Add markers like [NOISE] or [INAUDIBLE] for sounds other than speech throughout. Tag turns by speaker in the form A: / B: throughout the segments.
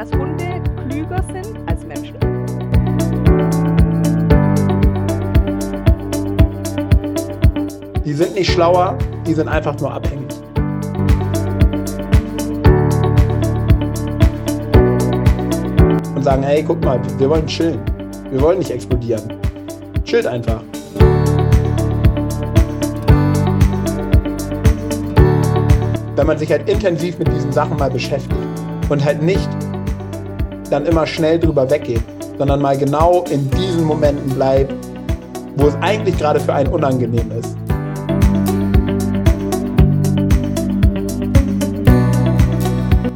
A: dass Hunde klüger sind als Menschen?
B: Die sind nicht schlauer, die sind einfach nur abhängig. Und sagen, hey, guck mal, wir wollen chillen. Wir wollen nicht explodieren. Chillt einfach. Wenn man sich halt intensiv mit diesen Sachen mal beschäftigt und halt nicht dann immer schnell drüber weggeht, sondern mal genau in diesen Momenten bleibt, wo es eigentlich gerade für einen unangenehm ist.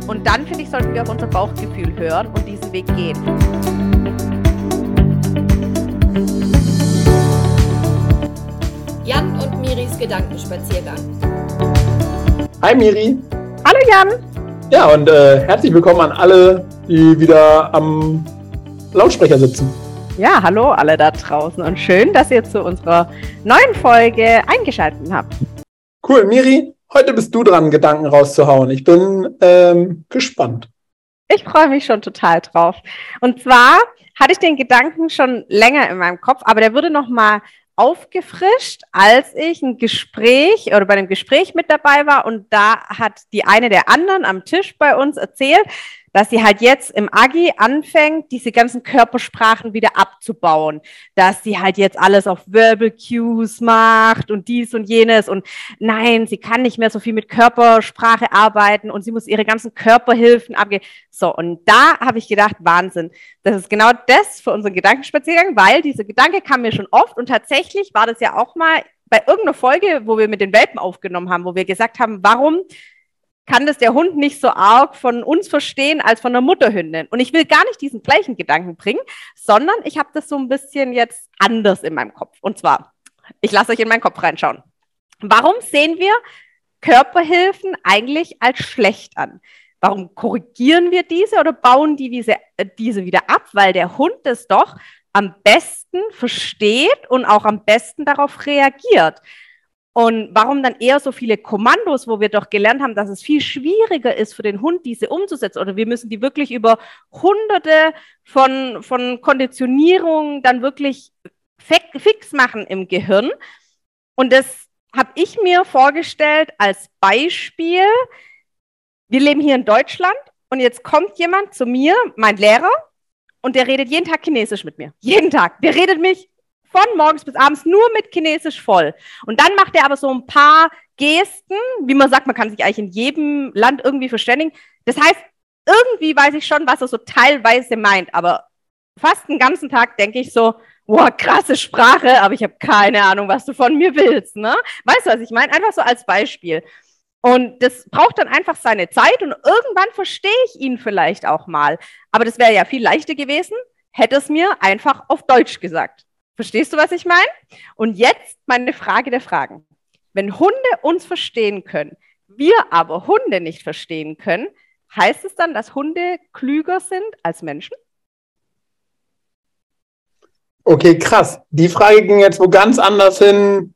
A: Und dann, finde ich, sollten wir auf unser Bauchgefühl hören und diesen Weg gehen.
C: Jan und Miris Gedankenspaziergang.
B: Hi Miri.
A: Hallo Jan.
B: Ja, und äh, herzlich willkommen an alle, die wieder am Lautsprecher sitzen.
A: Ja, hallo alle da draußen und schön, dass ihr zu unserer neuen Folge eingeschaltet habt.
B: Cool, Miri, heute bist du dran, Gedanken rauszuhauen. Ich bin ähm, gespannt.
A: Ich freue mich schon total drauf. Und zwar hatte ich den Gedanken schon länger in meinem Kopf, aber der wurde noch mal aufgefrischt, als ich ein Gespräch oder bei einem Gespräch mit dabei war und da hat die eine der anderen am Tisch bei uns erzählt, dass sie halt jetzt im Agi anfängt, diese ganzen Körpersprachen wieder abzubauen, dass sie halt jetzt alles auf Verbal Cues macht und dies und jenes und nein, sie kann nicht mehr so viel mit Körpersprache arbeiten und sie muss ihre ganzen Körperhilfen abgeben. So, und da habe ich gedacht, Wahnsinn. Das ist genau das für unseren Gedankenspaziergang, weil dieser Gedanke kam mir schon oft und tatsächlich war das ja auch mal bei irgendeiner Folge, wo wir mit den Welpen aufgenommen haben, wo wir gesagt haben, warum kann das der Hund nicht so arg von uns verstehen als von der Mutterhündin. Und ich will gar nicht diesen gleichen Gedanken bringen, sondern ich habe das so ein bisschen jetzt anders in meinem Kopf. Und zwar, ich lasse euch in meinen Kopf reinschauen. Warum sehen wir Körperhilfen eigentlich als schlecht an? Warum korrigieren wir diese oder bauen die diese, äh, diese wieder ab? Weil der Hund es doch am besten versteht und auch am besten darauf reagiert. Und warum dann eher so viele Kommandos, wo wir doch gelernt haben, dass es viel schwieriger ist für den Hund, diese umzusetzen? Oder wir müssen die wirklich über hunderte von, von Konditionierungen dann wirklich fix machen im Gehirn. Und das habe ich mir vorgestellt als Beispiel. Wir leben hier in Deutschland und jetzt kommt jemand zu mir, mein Lehrer, und der redet jeden Tag Chinesisch mit mir. Jeden Tag. Der redet mich von morgens bis abends nur mit Chinesisch voll. Und dann macht er aber so ein paar Gesten, wie man sagt, man kann sich eigentlich in jedem Land irgendwie verständigen. Das heißt, irgendwie weiß ich schon, was er so teilweise meint, aber fast den ganzen Tag denke ich so, boah, krasse Sprache, aber ich habe keine Ahnung, was du von mir willst. Ne? Weißt du, was ich meine? Einfach so als Beispiel. Und das braucht dann einfach seine Zeit und irgendwann verstehe ich ihn vielleicht auch mal. Aber das wäre ja viel leichter gewesen, hätte es mir einfach auf Deutsch gesagt. Verstehst du, was ich meine? Und jetzt meine Frage der Fragen. Wenn Hunde uns verstehen können, wir aber Hunde nicht verstehen können, heißt es dann, dass Hunde klüger sind als Menschen?
B: Okay, krass. Die Frage ging jetzt wo ganz anders hin,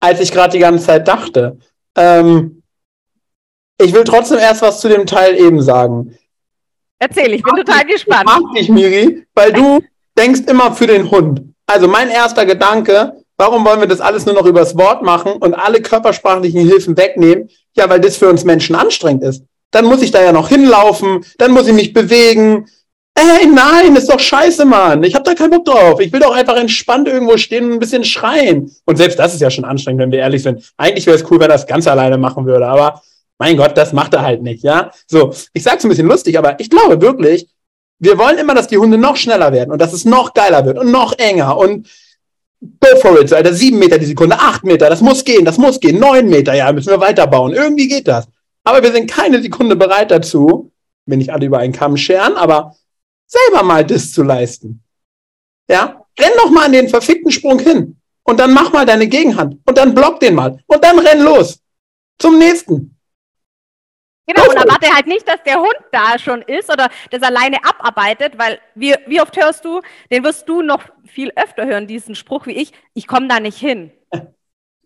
B: als ich gerade die ganze Zeit dachte. Ähm, ich will trotzdem erst was zu dem Teil eben sagen.
A: Erzähl, ich bin total gespannt.
B: Ich mag dich, Miri, weil du denkst immer für den Hund. Also mein erster Gedanke, warum wollen wir das alles nur noch übers Wort machen und alle körpersprachlichen Hilfen wegnehmen? Ja, weil das für uns Menschen anstrengend ist. Dann muss ich da ja noch hinlaufen, dann muss ich mich bewegen. Ey, nein, ist doch scheiße, Mann. Ich habe da keinen Bock drauf. Ich will doch einfach entspannt irgendwo stehen und ein bisschen schreien. Und selbst das ist ja schon anstrengend, wenn wir ehrlich sind. Eigentlich wäre es cool, wenn er das ganz alleine machen würde, aber mein Gott, das macht er halt nicht, ja? So, ich sag's ein bisschen lustig, aber ich glaube wirklich, wir wollen immer, dass die Hunde noch schneller werden und dass es noch geiler wird und noch enger und go for it, Alter. Sieben Meter die Sekunde, acht Meter, das muss gehen, das muss gehen. Neun Meter, ja, müssen wir weiterbauen. Irgendwie geht das. Aber wir sind keine Sekunde bereit dazu, wenn nicht alle über einen Kamm scheren, aber selber mal das zu leisten. Ja, renn doch mal an den verfickten Sprung hin und dann mach mal deine Gegenhand und dann block den mal und dann renn los zum nächsten.
A: Genau, und erwarte halt nicht, dass der Hund da schon ist oder das alleine abarbeitet, weil wie, wie oft hörst du, den wirst du noch viel öfter hören, diesen Spruch wie ich, ich komme da nicht hin.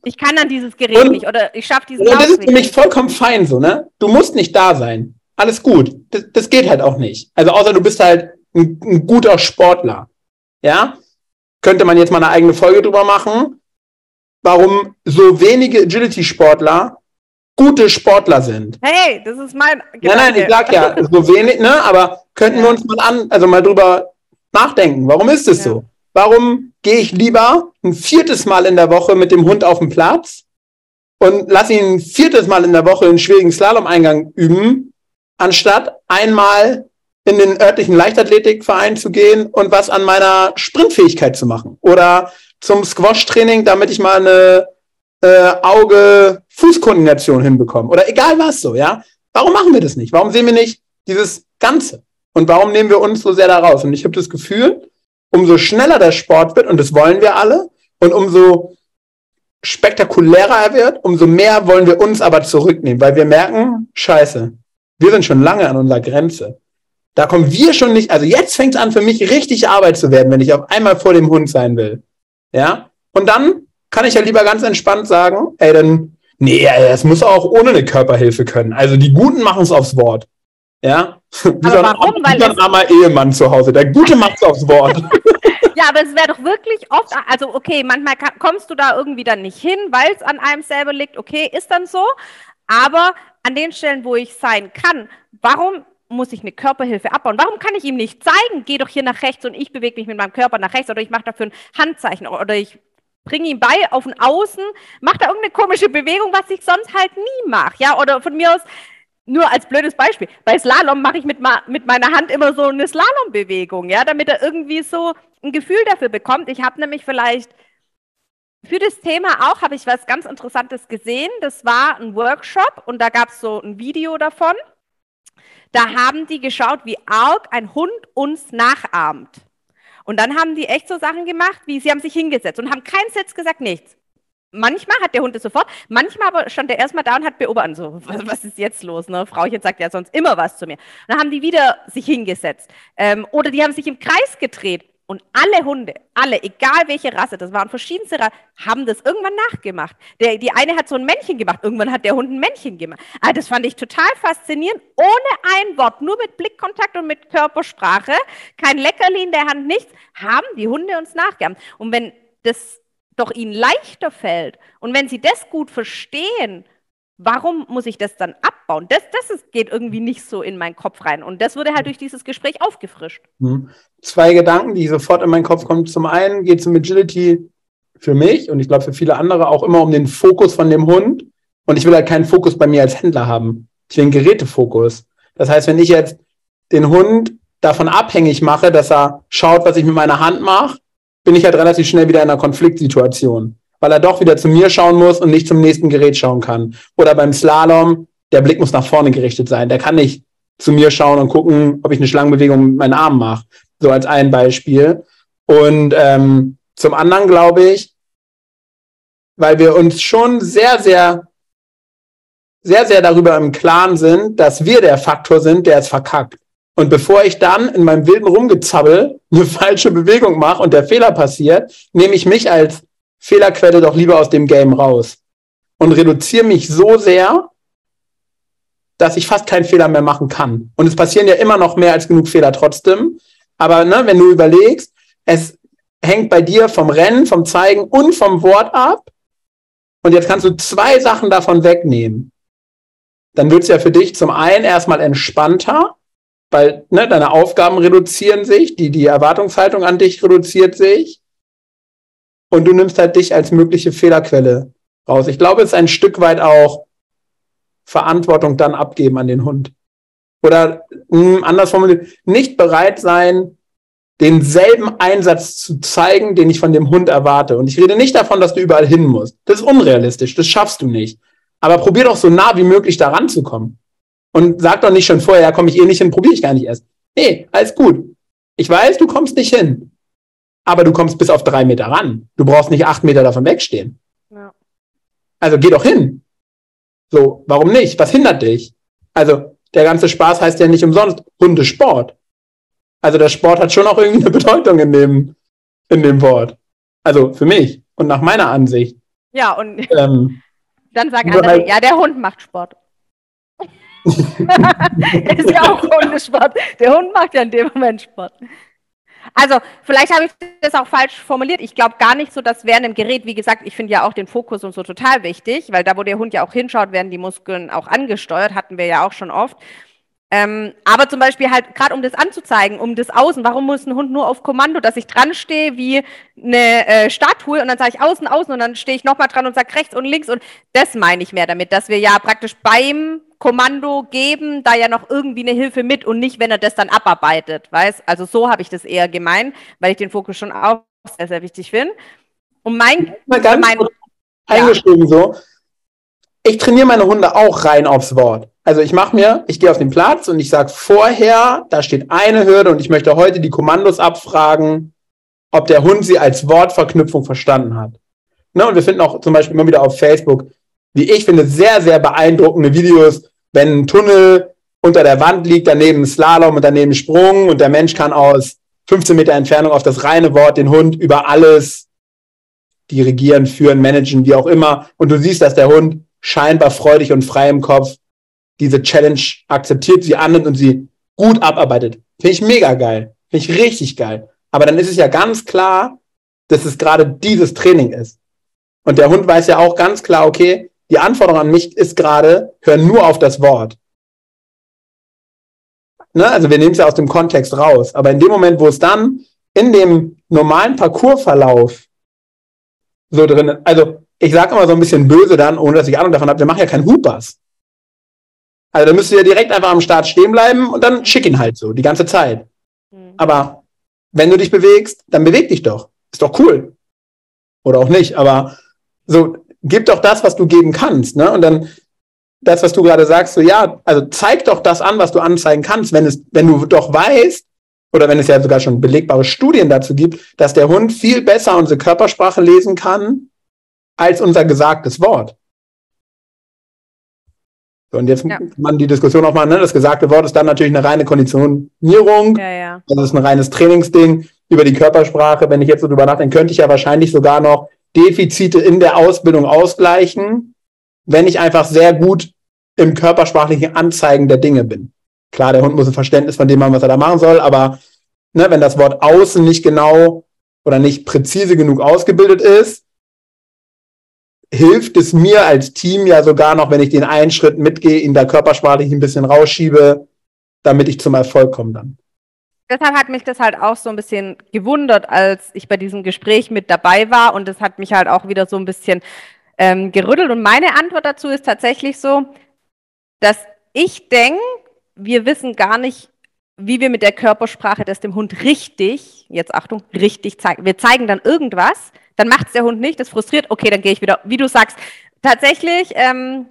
A: Ich kann dann dieses Gerät und, nicht oder ich schaffe diesen
B: und Das ist nämlich vollkommen fein so, ne? Du musst nicht da sein. alles gut. Das, das geht halt auch nicht. Also außer du bist halt ein, ein guter Sportler. Ja? Könnte man jetzt mal eine eigene Folge drüber machen, warum so wenige Agility-Sportler gute Sportler sind.
A: Hey, das ist mein.
B: Nein, nein, ich sag ja, [LAUGHS] so wenig, ne? Aber könnten wir uns mal an, also mal drüber nachdenken. Warum ist es so? Warum gehe ich lieber ein viertes Mal in der Woche mit dem Hund auf den Platz und lasse ihn ein viertes Mal in der Woche einen schwierigen Slalom-Eingang üben, anstatt einmal in den örtlichen Leichtathletikverein zu gehen und was an meiner Sprintfähigkeit zu machen. Oder zum Squash-Training, damit ich mal eine äh, Auge-Fußkoordination hinbekomme. Oder egal was so, ja. Warum machen wir das nicht? Warum sehen wir nicht dieses Ganze? Und warum nehmen wir uns so sehr da raus? Und ich habe das Gefühl, umso schneller der Sport wird, und das wollen wir alle, und umso spektakulärer er wird, umso mehr wollen wir uns aber zurücknehmen, weil wir merken, scheiße, wir sind schon lange an unserer Grenze. Da kommen wir schon nicht, also jetzt fängt es an für mich richtig Arbeit zu werden, wenn ich auf einmal vor dem Hund sein will. Ja? Und dann kann ich ja lieber ganz entspannt sagen, ey, dann, nee, es muss auch ohne eine Körperhilfe können. Also die Guten machen es aufs Wort. Ja? [LAUGHS]
A: Wie aber warum?
B: Ein, Weil ein armer Ehemann zu Hause. Der Gute [LAUGHS] macht es aufs Wort. [LAUGHS]
A: ja, aber es wäre doch wirklich oft, also okay, manchmal kommst du da irgendwie dann nicht hin, weil es an einem selber liegt. Okay, ist dann so. Aber an den Stellen, wo ich sein kann, warum muss ich eine Körperhilfe abbauen? Warum kann ich ihm nicht zeigen, geh doch hier nach rechts und ich bewege mich mit meinem Körper nach rechts oder ich mache dafür ein Handzeichen oder ich bringe ihn bei auf den Außen, macht da irgendeine komische Bewegung, was ich sonst halt nie mache. Ja, oder von mir aus, nur als blödes Beispiel, bei Slalom mache ich mit, mit meiner Hand immer so eine Slalombewegung, ja, damit er irgendwie so ein Gefühl dafür bekommt. Ich habe nämlich vielleicht für das Thema auch, habe ich was ganz Interessantes gesehen. Das war ein Workshop und da gab es so ein Video davon. Da haben die geschaut, wie arg ein Hund uns nachahmt. Und dann haben die echt so Sachen gemacht, wie sie haben sich hingesetzt und haben keinen Sitz gesagt, nichts. Manchmal hat der Hund es sofort, manchmal aber stand er erstmal da und hat beobachtet, so, [LAUGHS] was, was ist jetzt los? Ne? Frauchen sagt ja sonst immer was zu mir. dann haben die wieder sich hingesetzt. Ähm, oder die haben sich im Kreis gedreht. Und alle Hunde, alle, egal welche Rasse, das waren verschiedenste Rassen, haben das irgendwann nachgemacht. Der, die eine hat so ein Männchen gemacht, irgendwann hat der Hund ein Männchen gemacht. Also das fand ich total faszinierend, ohne ein Wort, nur mit Blickkontakt und mit Körpersprache, kein Leckerli in der Hand, nichts, haben die Hunde uns nachgeahmt. Und wenn das doch ihnen leichter fällt und wenn sie das gut verstehen, warum muss ich das dann abbauen? Das, das ist, geht irgendwie nicht so in meinen Kopf rein. Und das wurde halt durch dieses Gespräch aufgefrischt.
B: Hm. Zwei Gedanken, die sofort in meinen Kopf kommen. Zum einen geht es um Agility für mich und ich glaube für viele andere auch immer um den Fokus von dem Hund. Und ich will halt keinen Fokus bei mir als Händler haben. Ich will einen Gerätefokus. Das heißt, wenn ich jetzt den Hund davon abhängig mache, dass er schaut, was ich mit meiner Hand mache, bin ich halt relativ schnell wieder in einer Konfliktsituation weil er doch wieder zu mir schauen muss und nicht zum nächsten Gerät schauen kann. Oder beim Slalom, der Blick muss nach vorne gerichtet sein. Der kann nicht zu mir schauen und gucken, ob ich eine Schlangenbewegung mit meinen Armen mache. So als ein Beispiel. Und ähm, zum anderen glaube ich, weil wir uns schon sehr, sehr, sehr, sehr darüber im Klaren sind, dass wir der Faktor sind, der es verkackt. Und bevor ich dann in meinem wilden Rumgezabbel eine [LAUGHS] falsche Bewegung mache und der Fehler passiert, nehme ich mich als Fehlerquelle doch lieber aus dem Game raus und reduziere mich so sehr, dass ich fast keinen Fehler mehr machen kann. Und es passieren ja immer noch mehr als genug Fehler trotzdem. Aber ne, wenn du überlegst, es hängt bei dir vom Rennen, vom Zeigen und vom Wort ab. Und jetzt kannst du zwei Sachen davon wegnehmen. Dann wird es ja für dich zum einen erstmal entspannter, weil ne, deine Aufgaben reduzieren sich, die, die Erwartungshaltung an dich reduziert sich. Und du nimmst halt dich als mögliche Fehlerquelle raus. Ich glaube, es ist ein Stück weit auch Verantwortung dann abgeben an den Hund. Oder mh, hm, anders formuliert, nicht bereit sein, denselben Einsatz zu zeigen, den ich von dem Hund erwarte. Und ich rede nicht davon, dass du überall hin musst. Das ist unrealistisch, das schaffst du nicht. Aber probier doch so nah wie möglich da ranzukommen. Und sag doch nicht schon vorher, ja, komme ich eh nicht hin, probiere ich gar nicht erst. Nee, alles gut. Ich weiß, du kommst nicht hin aber du kommst bis auf drei Meter ran. Du brauchst nicht acht Meter davon wegstehen. Ja. Also geh doch hin. So, warum nicht? Was hindert dich? Also, der ganze Spaß heißt ja nicht umsonst Hundesport. Also der Sport hat schon auch irgendwie eine [LAUGHS] Bedeutung in dem, in dem Wort. Also für mich und nach meiner Ansicht.
A: Ja, und [LAUGHS] ähm, dann sagen andere, halt, ja, der Hund macht Sport. [LAUGHS] ist ja auch Hundesport. Der Hund macht ja in dem Moment Sport. Also, vielleicht habe ich das auch falsch formuliert. Ich glaube gar nicht so, dass während dem Gerät, wie gesagt, ich finde ja auch den Fokus und so total wichtig, weil da, wo der Hund ja auch hinschaut, werden die Muskeln auch angesteuert, hatten wir ja auch schon oft. Ähm, aber zum Beispiel halt gerade um das anzuzeigen, um das Außen, warum muss ein Hund nur auf Kommando, dass ich dran stehe wie eine äh, Statue und dann sage ich außen, außen und dann stehe ich nochmal dran und sage rechts und links und das meine ich mehr damit, dass wir ja praktisch beim Kommando geben, da ja noch irgendwie eine Hilfe mit und nicht, wenn er das dann abarbeitet, weiß? Also so habe ich das eher gemeint, weil ich den Fokus schon auch sehr, sehr wichtig finde. Und mein,
B: Mal ganz
A: mein
B: eingeschrieben ja. so, ich trainiere meine Hunde auch rein aufs Wort. Also ich mache mir, ich gehe auf den Platz und ich sage vorher, da steht eine Hürde und ich möchte heute die Kommandos abfragen, ob der Hund sie als Wortverknüpfung verstanden hat. Ne, und wir finden auch zum Beispiel immer wieder auf Facebook, wie ich finde, sehr, sehr beeindruckende Videos, wenn ein Tunnel unter der Wand liegt, daneben Slalom und daneben Sprung und der Mensch kann aus 15 Meter Entfernung auf das reine Wort den Hund über alles dirigieren, führen, managen, wie auch immer. Und du siehst, dass der Hund scheinbar freudig und frei im Kopf diese Challenge akzeptiert, sie annimmt und sie gut abarbeitet. Finde ich mega geil. Finde ich richtig geil. Aber dann ist es ja ganz klar, dass es gerade dieses Training ist. Und der Hund weiß ja auch ganz klar, okay, die Anforderung an mich ist gerade, hör nur auf das Wort. Ne? Also wir nehmen es ja aus dem Kontext raus. Aber in dem Moment, wo es dann in dem normalen Parcoursverlauf so drin, also ich sage immer so ein bisschen böse dann, ohne dass ich Ahnung davon habe, wir machen ja keinen Hoopers. Also da müsst ihr direkt einfach am Start stehen bleiben und dann schick ihn halt so, die ganze Zeit. Mhm. Aber wenn du dich bewegst, dann beweg dich doch. Ist doch cool. Oder auch nicht, aber so, gib doch das, was du geben kannst, ne? Und dann das, was du gerade sagst, so ja, also zeig doch das an, was du anzeigen kannst, wenn es, wenn du doch weißt, oder wenn es ja sogar schon belegbare Studien dazu gibt, dass der Hund viel besser unsere Körpersprache lesen kann als unser gesagtes Wort. So, und jetzt ja. kann man die Diskussion auch mal, ne? das gesagte Wort ist dann natürlich eine reine Konditionierung.
A: Ja, ja.
B: Das ist ein reines Trainingsding über die Körpersprache. Wenn ich jetzt so drüber nachdenke, könnte ich ja wahrscheinlich sogar noch Defizite in der Ausbildung ausgleichen, wenn ich einfach sehr gut im körpersprachlichen Anzeigen der Dinge bin. Klar, der Hund muss ein Verständnis von dem haben, was er da machen soll, aber ne, wenn das Wort außen nicht genau oder nicht präzise genug ausgebildet ist, hilft es mir als Team ja sogar noch, wenn ich den einen Schritt mitgehe, ihn da körpersprachlich ein bisschen rausschiebe, damit ich zum Erfolg komme dann.
A: Deshalb hat mich das halt auch so ein bisschen gewundert, als ich bei diesem Gespräch mit dabei war und das hat mich halt auch wieder so ein bisschen ähm, gerüttelt. Und meine Antwort dazu ist tatsächlich so, dass ich denke, wir wissen gar nicht, wie wir mit der Körpersprache das dem Hund richtig, jetzt Achtung, richtig zeigen. Wir zeigen dann irgendwas, dann macht es der Hund nicht, das frustriert, okay, dann gehe ich wieder, wie du sagst, tatsächlich, ähm,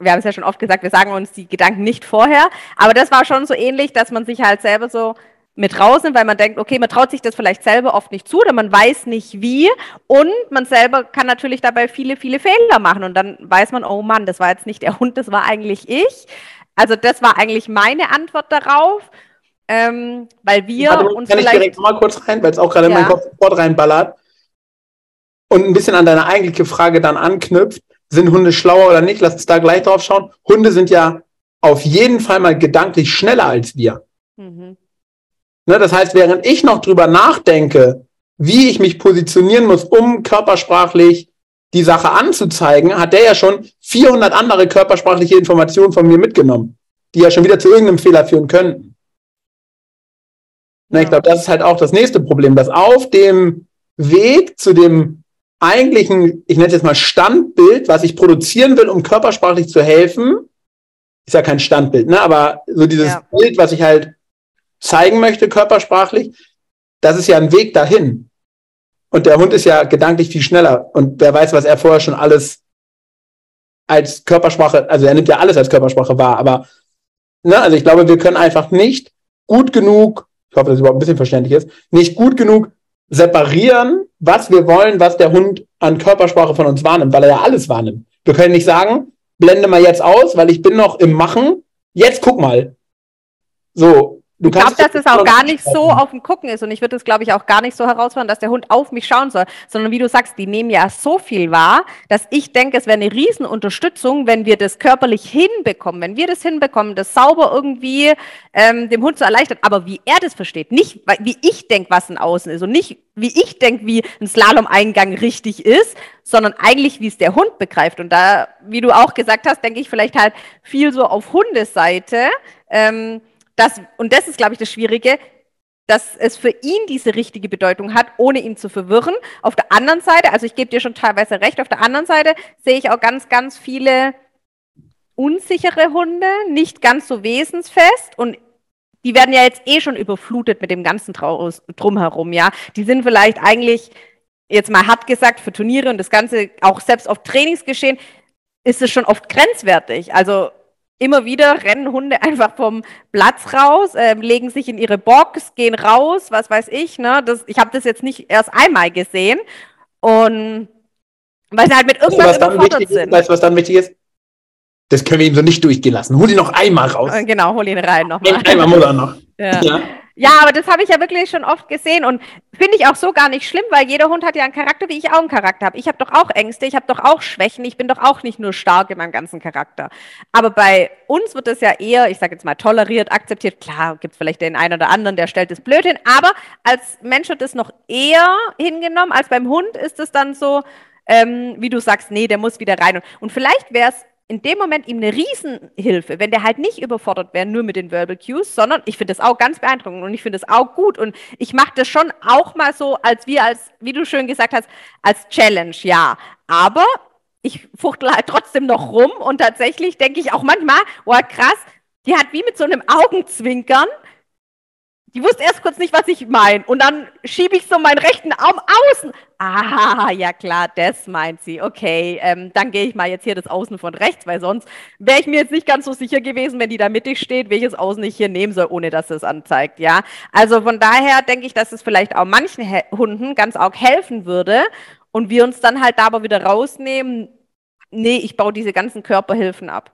A: wir haben es ja schon oft gesagt, wir sagen uns die Gedanken nicht vorher, aber das war schon so ähnlich, dass man sich halt selber so mit rausnimmt, weil man denkt, okay, man traut sich das vielleicht selber oft nicht zu oder man weiß nicht wie und man selber kann natürlich dabei viele, viele Fehler machen und dann weiß man, oh Mann, das war jetzt nicht der Hund, das war eigentlich ich. Also das war eigentlich meine Antwort darauf ähm, weil wir
B: Warte, uns kann vielleicht... ich direkt mal kurz rein, weil es auch gerade ja. in meinen Kopf sofort reinballert und ein bisschen an deine eigentliche Frage dann anknüpft, sind Hunde schlauer oder nicht? Lass uns da gleich drauf schauen. Hunde sind ja auf jeden Fall mal gedanklich schneller als wir. Mhm. Ne, das heißt, während ich noch drüber nachdenke, wie ich mich positionieren muss, um körpersprachlich die Sache anzuzeigen, hat der ja schon 400 andere körpersprachliche Informationen von mir mitgenommen, die ja schon wieder zu irgendeinem Fehler führen könnten. Na, ich glaube, das ist halt auch das nächste Problem, dass auf dem Weg zu dem eigentlichen, ich nenne es jetzt mal Standbild, was ich produzieren will, um körpersprachlich zu helfen, ist ja kein Standbild, ne? aber so dieses ja. Bild, was ich halt zeigen möchte, körpersprachlich, das ist ja ein Weg dahin. Und der Hund ist ja gedanklich viel schneller und wer weiß, was er vorher schon alles als Körpersprache, also er nimmt ja alles als Körpersprache wahr, aber ne, also ich glaube, wir können einfach nicht gut genug ich hoffe, dass es überhaupt ein bisschen verständlich ist, nicht gut genug separieren, was wir wollen, was der Hund an Körpersprache von uns wahrnimmt, weil er ja alles wahrnimmt. Wir können nicht sagen, blende mal jetzt aus, weil ich bin noch im Machen. Jetzt guck mal. So,
A: ich glaube, dass es auch gar nicht so auf dem Gucken ist und ich würde es, glaube ich, auch gar nicht so herausfinden, dass der Hund auf mich schauen soll, sondern wie du sagst, die nehmen ja so viel wahr, dass ich denke, es wäre eine Riesenunterstützung, wenn wir das körperlich hinbekommen, wenn wir das hinbekommen, das sauber irgendwie ähm, dem Hund zu erleichtern, aber wie er das versteht, nicht wie ich denke, was ein Außen ist und nicht wie ich denke, wie ein Slalom-Eingang richtig ist, sondern eigentlich, wie es der Hund begreift. Und da, wie du auch gesagt hast, denke ich vielleicht halt viel so auf Hundeseite. Ähm, das, und das ist, glaube ich, das Schwierige, dass es für ihn diese richtige Bedeutung hat, ohne ihn zu verwirren. Auf der anderen Seite, also ich gebe dir schon teilweise recht, auf der anderen Seite sehe ich auch ganz, ganz viele unsichere Hunde, nicht ganz so wesensfest und die werden ja jetzt eh schon überflutet mit dem ganzen Traus drumherum, ja. Die sind vielleicht eigentlich, jetzt mal hart gesagt, für Turniere und das Ganze auch selbst auf Trainingsgeschehen, ist es schon oft grenzwertig. Also immer wieder rennen Hunde einfach vom Platz raus, äh, legen sich in ihre Box, gehen raus, was weiß ich. Ne? Das, ich habe das jetzt nicht erst einmal gesehen. Und weil sie halt mit irgendwas weißt, überfordert sind.
B: Weißt du, was dann wichtig ist? Das können wir ihm so nicht durchgehen lassen. Hol ihn noch einmal raus.
A: Äh, genau, hol ihn rein
B: nochmal. Einmal muss er noch. [LAUGHS]
A: Ja. ja. Ja, aber das habe ich ja wirklich schon oft gesehen und finde ich auch so gar nicht schlimm, weil jeder Hund hat ja einen Charakter, wie ich auch einen Charakter habe. Ich habe doch auch Ängste, ich habe doch auch Schwächen, ich bin doch auch nicht nur stark in meinem ganzen Charakter. Aber bei uns wird das ja eher, ich sage jetzt mal, toleriert, akzeptiert. Klar, gibt es vielleicht den einen oder anderen, der stellt es blöd hin, aber als Mensch wird es noch eher hingenommen, als beim Hund ist es dann so, ähm, wie du sagst, nee, der muss wieder rein. Und, und vielleicht wäre es in dem Moment ihm eine Riesenhilfe, wenn der halt nicht überfordert wäre, nur mit den Verbal Cues, sondern ich finde das auch ganz beeindruckend und ich finde es auch gut und ich mache das schon auch mal so, als wir als, wie du schön gesagt hast, als Challenge, ja. Aber ich fuchtel halt trotzdem noch rum und tatsächlich denke ich auch manchmal, oh krass, die hat wie mit so einem Augenzwinkern die wusste erst kurz nicht, was ich meine. Und dann schiebe ich so meinen rechten Arm außen. Ah, ja klar, das meint sie. Okay, ähm, dann gehe ich mal jetzt hier das Außen von rechts, weil sonst wäre ich mir jetzt nicht ganz so sicher gewesen, wenn die da mittig steht, welches Außen ich hier nehmen soll, ohne dass es anzeigt. Ja, also von daher denke ich, dass es vielleicht auch manchen He Hunden ganz auch helfen würde und wir uns dann halt da aber wieder rausnehmen. Nee, ich baue diese ganzen Körperhilfen ab.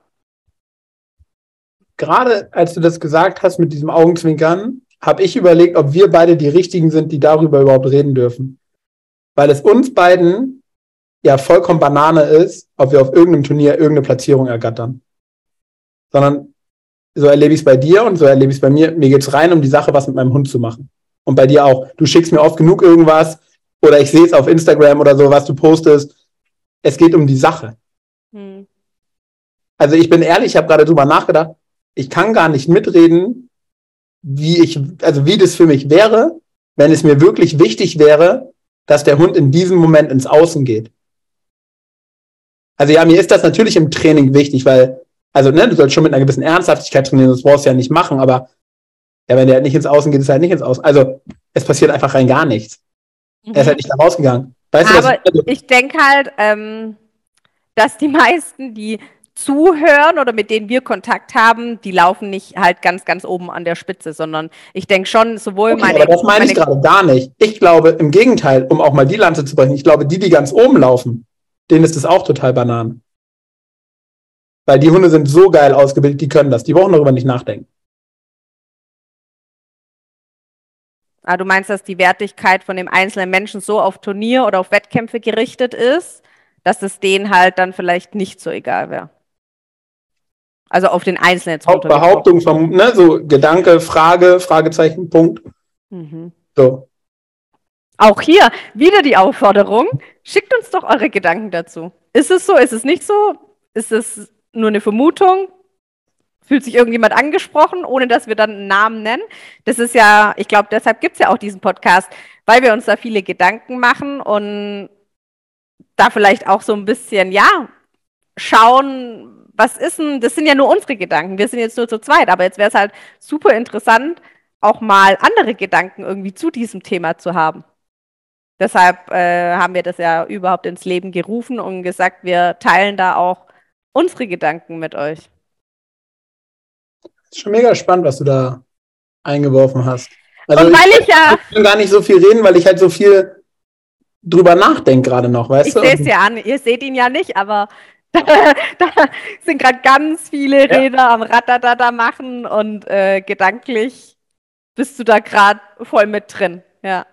B: Gerade als du das gesagt hast mit diesem Augenzwinkern, habe ich überlegt, ob wir beide die richtigen sind, die darüber überhaupt reden dürfen. Weil es uns beiden ja vollkommen Banane ist, ob wir auf irgendeinem Turnier irgendeine Platzierung ergattern. Sondern so erlebe ich es bei dir und so erlebe ich es bei mir. Mir geht es rein um die Sache, was mit meinem Hund zu machen. Und bei dir auch. Du schickst mir oft genug irgendwas oder ich sehe es auf Instagram oder so, was du postest. Es geht um die Sache. Hm. Also ich bin ehrlich, ich habe gerade drüber nachgedacht. Ich kann gar nicht mitreden, wie ich, also wie das für mich wäre, wenn es mir wirklich wichtig wäre, dass der Hund in diesem Moment ins Außen geht. Also ja, mir ist das natürlich im Training wichtig, weil, also ne, du sollst schon mit einer gewissen Ernsthaftigkeit trainieren, das brauchst du ja nicht machen, aber ja, wenn der halt nicht ins Außen geht, ist er halt nicht ins Außen. Also es passiert einfach rein gar nichts. Mhm. Er ist halt nicht da rausgegangen.
A: Weißt aber du, ich, ich denke halt, ähm, dass die meisten, die zuhören oder mit denen wir Kontakt haben, die laufen nicht halt ganz, ganz oben an der Spitze, sondern ich denke schon, sowohl okay, meine.
B: Aber das meine, meine ich gerade gar nicht. Ich glaube im Gegenteil, um auch mal die Lanze zu brechen, ich glaube, die, die ganz oben laufen, denen ist das auch total Bananen. Weil die Hunde sind so geil ausgebildet, die können das. Die brauchen darüber nicht nachdenken.
A: Ah, du meinst, dass die Wertigkeit von dem einzelnen Menschen so auf Turnier oder auf Wettkämpfe gerichtet ist, dass es denen halt dann vielleicht nicht so egal wäre? Also auf den Einzelnen.
B: Behauptung vom, ne, so Gedanke, Frage, Fragezeichen, Punkt. Mhm. So.
A: Auch hier wieder die Aufforderung, schickt uns doch eure Gedanken dazu. Ist es so? Ist es nicht so? Ist es nur eine Vermutung? Fühlt sich irgendjemand angesprochen, ohne dass wir dann einen Namen nennen? Das ist ja, ich glaube, deshalb gibt es ja auch diesen Podcast, weil wir uns da viele Gedanken machen und da vielleicht auch so ein bisschen, ja, schauen, was ist denn, das sind ja nur unsere Gedanken, wir sind jetzt nur zu zweit, aber jetzt wäre es halt super interessant, auch mal andere Gedanken irgendwie zu diesem Thema zu haben. Deshalb äh, haben wir das ja überhaupt ins Leben gerufen und gesagt, wir teilen da auch unsere Gedanken mit euch.
B: Ist schon mega spannend, was du da eingeworfen hast.
A: Also und weil ich, ich ja.
B: Ich kann gar nicht so viel reden, weil ich halt so viel drüber nachdenke gerade noch, weißt
A: ich
B: du?
A: Ich sehe es ja an, ihr seht ihn ja nicht, aber [LAUGHS] da sind gerade ganz viele Räder ja. am Radadada machen und äh, gedanklich bist du da gerade voll mit drin. Ja.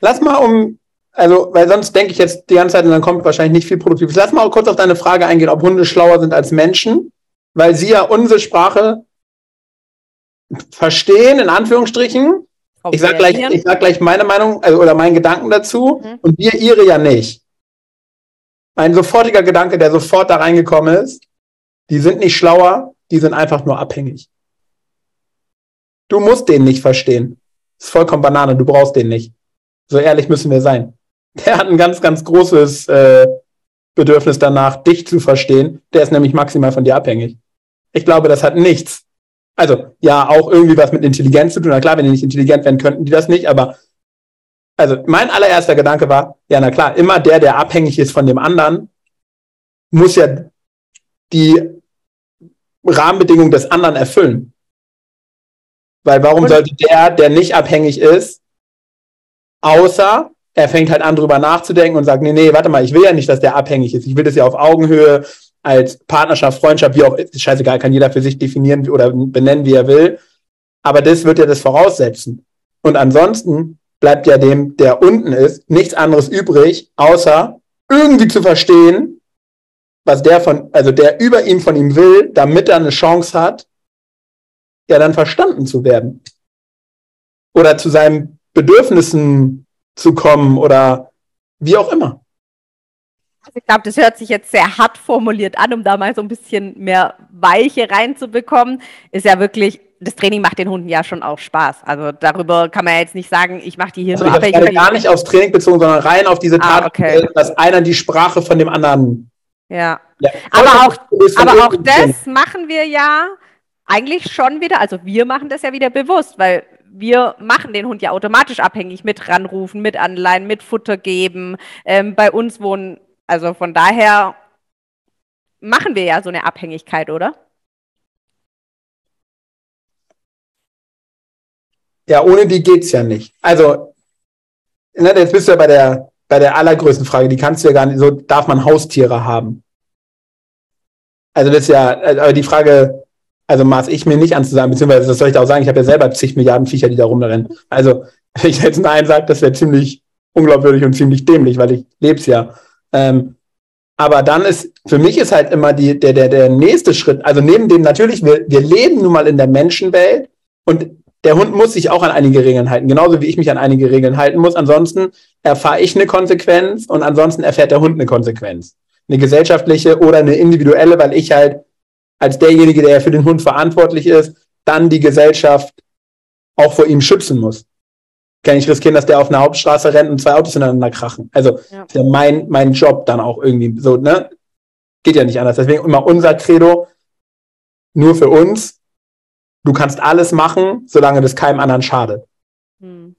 B: Lass mal um, also, weil sonst denke ich jetzt die ganze Zeit und dann kommt wahrscheinlich nicht viel Produktives. Lass mal kurz auf deine Frage eingehen, ob Hunde schlauer sind als Menschen, weil sie ja unsere Sprache verstehen, in Anführungsstrichen. Ich sag, gleich, ich sag gleich meine Meinung also, oder meinen Gedanken dazu mhm. und wir ihre ja nicht. Ein sofortiger Gedanke, der sofort da reingekommen ist, die sind nicht schlauer, die sind einfach nur abhängig. Du musst den nicht verstehen. Ist vollkommen Banane, du brauchst den nicht. So ehrlich müssen wir sein. Der hat ein ganz, ganz großes äh, Bedürfnis danach, dich zu verstehen. Der ist nämlich maximal von dir abhängig. Ich glaube, das hat nichts. Also, ja, auch irgendwie was mit Intelligenz zu tun. Na klar, wenn die nicht intelligent wären, könnten die das nicht, aber also mein allererster Gedanke war, ja, na klar, immer der, der abhängig ist von dem anderen, muss ja die Rahmenbedingungen des anderen erfüllen. Weil warum sollte der, der nicht abhängig ist, außer er fängt halt an, drüber nachzudenken und sagt, nee, nee, warte mal, ich will ja nicht, dass der abhängig ist. Ich will das ja auf Augenhöhe, als Partnerschaft, Freundschaft, wie auch, ist scheißegal, kann jeder für sich definieren oder benennen, wie er will. Aber das wird ja das voraussetzen. Und ansonsten bleibt ja dem, der unten ist, nichts anderes übrig, außer irgendwie zu verstehen, was der von, also der über ihm von ihm will, damit er eine Chance hat, ja dann verstanden zu werden. Oder zu seinen Bedürfnissen zu kommen oder wie auch immer.
A: Also ich glaube, das hört sich jetzt sehr hart formuliert an, um da mal so ein bisschen mehr Weiche reinzubekommen. Ist ja wirklich das Training macht den Hunden ja schon auch Spaß. Also darüber kann man ja jetzt nicht sagen, ich mache die hier
B: also nur abhängig. Ich gar nicht aufs Training bezogen, sondern rein auf diese ah, Tat, okay. dass einer die Sprache von dem anderen.
A: Ja. ja. Aber auch, aber auch das machen wir ja eigentlich schon wieder, also wir machen das ja wieder bewusst, weil wir machen den Hund ja automatisch abhängig mit ranrufen, mit anleihen, mit Futter geben. Ähm, bei uns wohnen, also von daher machen wir ja so eine Abhängigkeit, oder?
B: Ja, ohne die geht's ja nicht. Also, ne, jetzt bist du ja bei der, bei der allergrößten Frage, die kannst du ja gar nicht, so darf man Haustiere haben? Also das ist ja, aber die Frage, also maß ich mir nicht an zu sagen, beziehungsweise das soll ich da auch sagen, ich habe ja selber zig Milliarden Viecher, die da rumrennen. Also, wenn ich jetzt Nein sage, das wäre ziemlich unglaubwürdig und ziemlich dämlich, weil ich leb's ja. Ähm, aber dann ist, für mich ist halt immer die, der, der, der nächste Schritt, also neben dem natürlich, wir, wir leben nun mal in der Menschenwelt und der Hund muss sich auch an einige Regeln halten, genauso wie ich mich an einige Regeln halten muss. Ansonsten erfahre ich eine Konsequenz und ansonsten erfährt der Hund eine Konsequenz. Eine gesellschaftliche oder eine individuelle, weil ich halt als derjenige, der für den Hund verantwortlich ist, dann die Gesellschaft auch vor ihm schützen muss. Kann ich riskieren, dass der auf einer Hauptstraße rennt und zwei Autos ineinander krachen. Also ja. ist ja mein, mein Job dann auch irgendwie so, ne? Geht ja nicht anders. Deswegen immer unser Credo, nur für uns, du kannst alles machen, solange das keinem anderen schadet. Hm.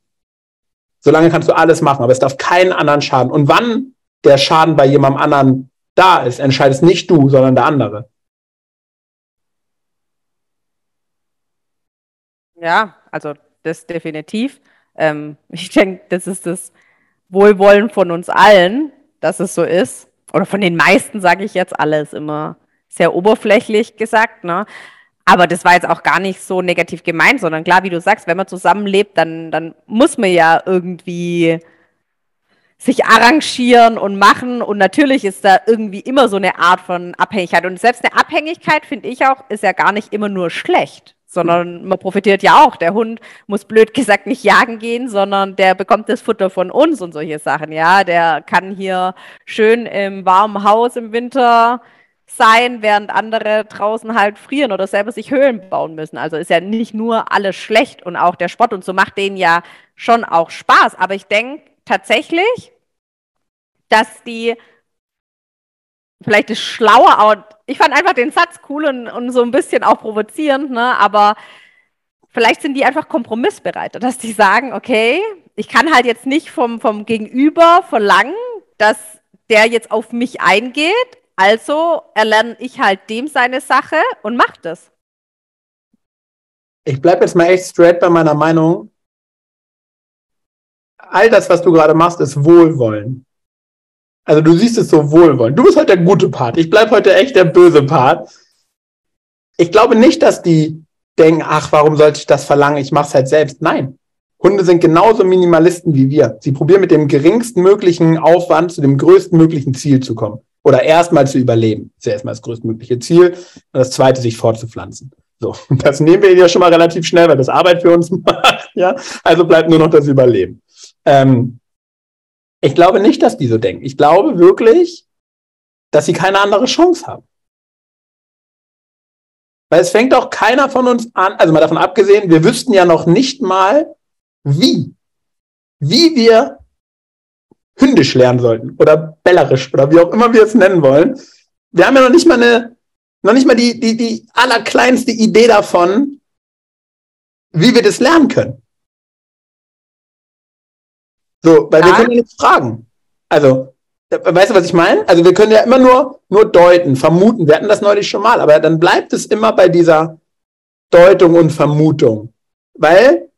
B: Solange kannst du alles machen, aber es darf keinen anderen schaden. Und wann der Schaden bei jemandem anderen da ist, entscheidest nicht du, sondern der andere.
A: Ja, also das definitiv. Ähm, [LAUGHS] ich denke, das ist das Wohlwollen von uns allen, dass es so ist. Oder von den meisten sage ich jetzt alles immer sehr oberflächlich gesagt. Ne? Aber das war jetzt auch gar nicht so negativ gemeint, sondern klar, wie du sagst, wenn man zusammenlebt, dann, dann muss man ja irgendwie sich arrangieren und machen. Und natürlich ist da irgendwie immer so eine Art von Abhängigkeit. Und selbst eine Abhängigkeit, finde ich auch, ist ja gar nicht immer nur schlecht, sondern man profitiert ja auch. Der Hund muss blöd gesagt nicht jagen gehen, sondern der bekommt das Futter von uns und solche Sachen. Ja, der kann hier schön im warmen Haus im Winter sein, während andere draußen halt frieren oder selber sich Höhlen bauen müssen. Also ist ja nicht nur alles schlecht und auch der Sport und so macht denen ja schon auch Spaß. Aber ich denke tatsächlich, dass die vielleicht ist schlauer, aber ich fand einfach den Satz cool und, und so ein bisschen auch provozierend, ne? aber vielleicht sind die einfach kompromissbereiter, dass die sagen, okay, ich kann halt jetzt nicht vom, vom Gegenüber verlangen, dass der jetzt auf mich eingeht, also erlerne ich halt dem seine Sache und mach das.
B: Ich bleibe jetzt mal echt straight bei meiner Meinung. All das, was du gerade machst, ist Wohlwollen. Also du siehst es so wohlwollend. Du bist heute der gute Part. Ich bleibe heute echt der böse Part. Ich glaube nicht, dass die denken, ach, warum sollte ich das verlangen? Ich mache es halt selbst. Nein. Hunde sind genauso Minimalisten wie wir. Sie probieren mit dem geringsten möglichen Aufwand zu dem größten möglichen Ziel zu kommen. Oder erstmal zu überleben. Das ist ja erstmal das größtmögliche Ziel. Und das zweite, sich fortzupflanzen. So. [LAUGHS] Das nehmen wir ja schon mal relativ schnell, weil das Arbeit für uns [LAUGHS] macht. Ja. Also bleibt nur noch das Überleben. Ähm, ich glaube nicht, dass die so denken. Ich glaube wirklich, dass sie keine andere Chance haben. Weil es fängt auch keiner von uns an, also mal davon abgesehen, wir wüssten ja noch nicht mal, wie, wie wir hündisch lernen sollten oder bellerisch oder wie auch immer wir es nennen wollen. Wir haben ja noch nicht mal eine, noch nicht mal die, die, die allerkleinste Idee davon, wie wir das lernen können. So, weil ja. wir können ja nichts fragen. Also, weißt du, was ich meine? Also, wir können ja immer nur, nur deuten, vermuten. Wir hatten das neulich schon mal, aber dann bleibt es immer bei dieser Deutung und Vermutung. Weil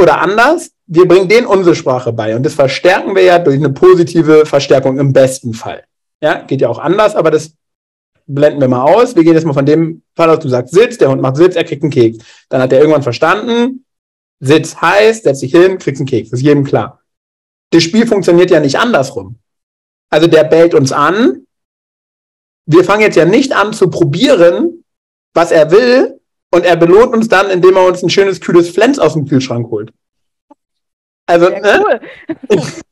B: oder anders, wir bringen denen unsere Sprache bei. Und das verstärken wir ja durch eine positive Verstärkung im besten Fall. Ja, geht ja auch anders, aber das blenden wir mal aus. Wir gehen jetzt mal von dem Fall aus, du sagst Sitz, der Hund macht Sitz, er kriegt einen Keks. Dann hat er irgendwann verstanden, Sitz heißt, setz dich hin, kriegst einen Keks. Das ist jedem klar. Das Spiel funktioniert ja nicht andersrum. Also der bellt uns an. Wir fangen jetzt ja nicht an zu probieren, was er will, und er belohnt uns dann, indem er uns ein schönes, kühles Flens aus dem Kühlschrank holt. Also, ne? Cool.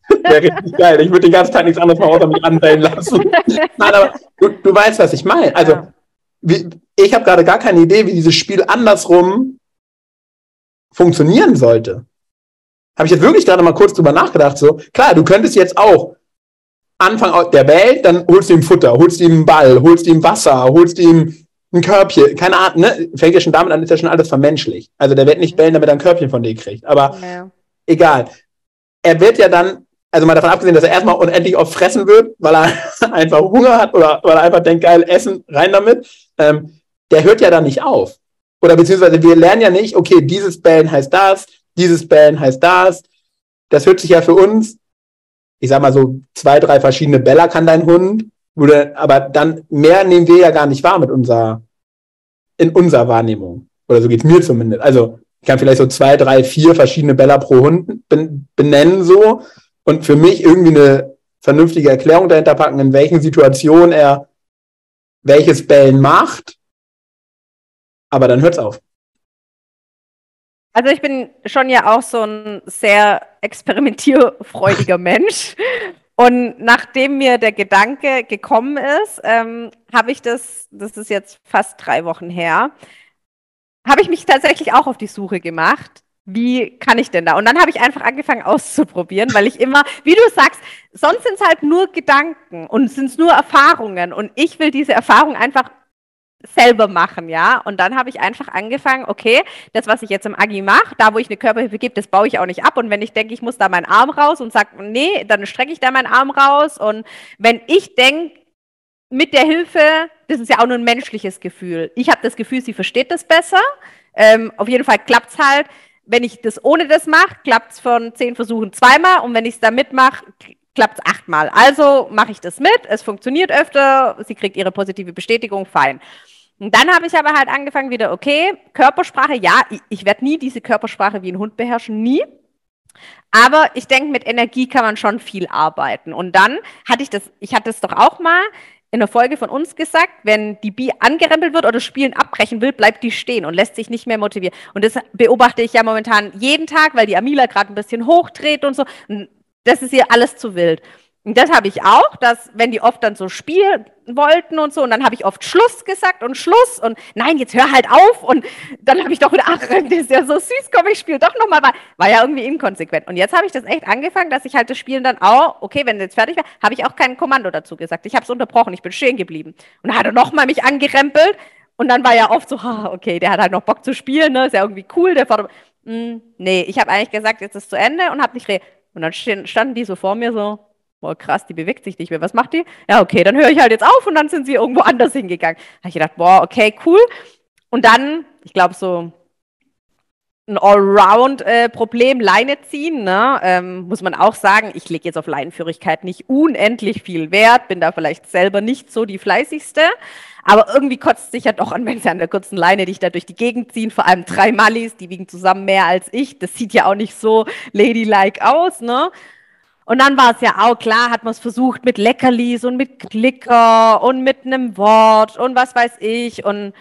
B: [LAUGHS] Wäre richtig geil. Ich würde den ganzen Tag nichts anderes mehr außer mich anbellen lassen. [LAUGHS] Nein, aber du, du weißt, was ich meine. Also, ja. wie, ich habe gerade gar keine Idee, wie dieses Spiel andersrum funktionieren sollte. Habe ich jetzt wirklich gerade mal kurz drüber nachgedacht. So, klar, du könntest jetzt auch Anfang der Welt, dann holst du ihm Futter, holst ihm einen Ball, holst ihm Wasser, holst ihm ein Körbchen, keine Ahnung, ne? Fängt ja schon damit an, ist ja schon alles vermenschlicht. Also der wird nicht bellen, damit er ein Körbchen von dir kriegt. Aber ja. Egal. Er wird ja dann, also mal davon abgesehen, dass er erstmal unendlich oft fressen wird, weil er [LAUGHS] einfach Hunger hat oder weil er einfach denkt, geil, essen, rein damit. Ähm, der hört ja dann nicht auf. Oder beziehungsweise wir lernen ja nicht, okay, dieses Bellen heißt das, dieses Bellen heißt das. Das hört sich ja für uns, ich sag mal so, zwei, drei verschiedene Beller kann dein Hund. Oder, aber dann mehr nehmen wir ja gar nicht wahr mit unserer in unserer Wahrnehmung. Oder so geht's mir zumindest. Also ich kann vielleicht so zwei, drei, vier verschiedene Bäller pro Hund benennen so und für mich irgendwie eine vernünftige Erklärung dahinter packen, in welchen Situationen er welches Bellen macht. Aber dann hört's auf.
A: Also ich bin schon ja auch so ein sehr experimentierfreudiger [LAUGHS] Mensch. Und nachdem mir der Gedanke gekommen ist, ähm, habe ich das, das ist jetzt fast drei Wochen her, habe ich mich tatsächlich auch auf die Suche gemacht. Wie kann ich denn da? Und dann habe ich einfach angefangen auszuprobieren, weil ich immer, wie du sagst, sonst sind es halt nur Gedanken und sind es nur Erfahrungen. Und ich will diese Erfahrung einfach selber machen, ja. Und dann habe ich einfach angefangen, okay, das, was ich jetzt im Agi mache, da wo ich eine Körperhilfe gebe, das baue ich auch nicht ab. Und wenn ich denke, ich muss da meinen Arm raus und sage, nee, dann strecke ich da meinen Arm raus. Und wenn ich denke, mit der Hilfe, das ist ja auch nur ein menschliches Gefühl. Ich habe das Gefühl, sie versteht das besser. Ähm, auf jeden Fall klappt es halt. Wenn ich das ohne das mache, klappt es von zehn Versuchen zweimal. Und wenn ich es da mitmache, klappt es achtmal. Also mache ich das mit, es funktioniert öfter, sie kriegt ihre positive Bestätigung, fein. Und dann habe ich aber halt angefangen wieder, okay, Körpersprache, ja, ich, ich werde nie diese Körpersprache wie ein Hund beherrschen, nie. Aber ich denke, mit Energie kann man schon viel arbeiten. Und dann hatte ich das, ich hatte es doch auch mal in der Folge von uns gesagt, wenn die Bi angerempelt wird oder Spielen abbrechen will, bleibt die stehen und lässt sich nicht mehr motivieren. Und das beobachte ich ja momentan jeden Tag, weil die Amila gerade ein bisschen hochdreht und so. Und das ist ihr alles zu wild. Und das habe ich auch, dass wenn die oft dann so spielen wollten und so, und dann habe ich oft Schluss gesagt und Schluss und nein, jetzt hör halt auf. Und dann habe ich doch wieder, ach, das ist ja so süß, komm, ich spiele doch nochmal. War, ja irgendwie inkonsequent. Und jetzt habe ich das echt angefangen, dass ich halt das Spielen dann auch, okay, wenn es jetzt fertig war, habe ich auch kein Kommando dazu gesagt. Ich habe es unterbrochen, ich bin stehen geblieben. Und dann hat er nochmal mich angerempelt. Und dann war ja oft so, ha, okay, der hat halt noch Bock zu spielen, ne? ist ja irgendwie cool. Der fordert, hm, nee, ich habe eigentlich gesagt, jetzt ist zu Ende und habe nicht re Und dann standen die so vor mir so, boah, krass, die bewegt sich nicht mehr. Was macht die? Ja, okay, dann höre ich halt jetzt auf und dann sind sie irgendwo [LAUGHS] anders hingegangen. Habe ich gedacht, boah, okay, cool. Und dann, ich glaube, so ein Allround-Problem, äh, Leine ziehen, ne? ähm, muss man auch sagen, ich lege jetzt auf Leinenführigkeit nicht unendlich viel Wert, bin da vielleicht selber nicht so die fleißigste, Aber irgendwie kotzt sich ja doch an, [LAUGHS] wenn sie an der kurzen Leine dich da durch die Gegend ziehen. Vor allem drei Mallis, die wiegen zusammen mehr als ich. Das sieht ja auch nicht so ladylike aus, ne? Und dann war es ja auch klar, hat man es versucht mit Leckerlis und mit Klicker und mit einem Wort und was weiß ich. Und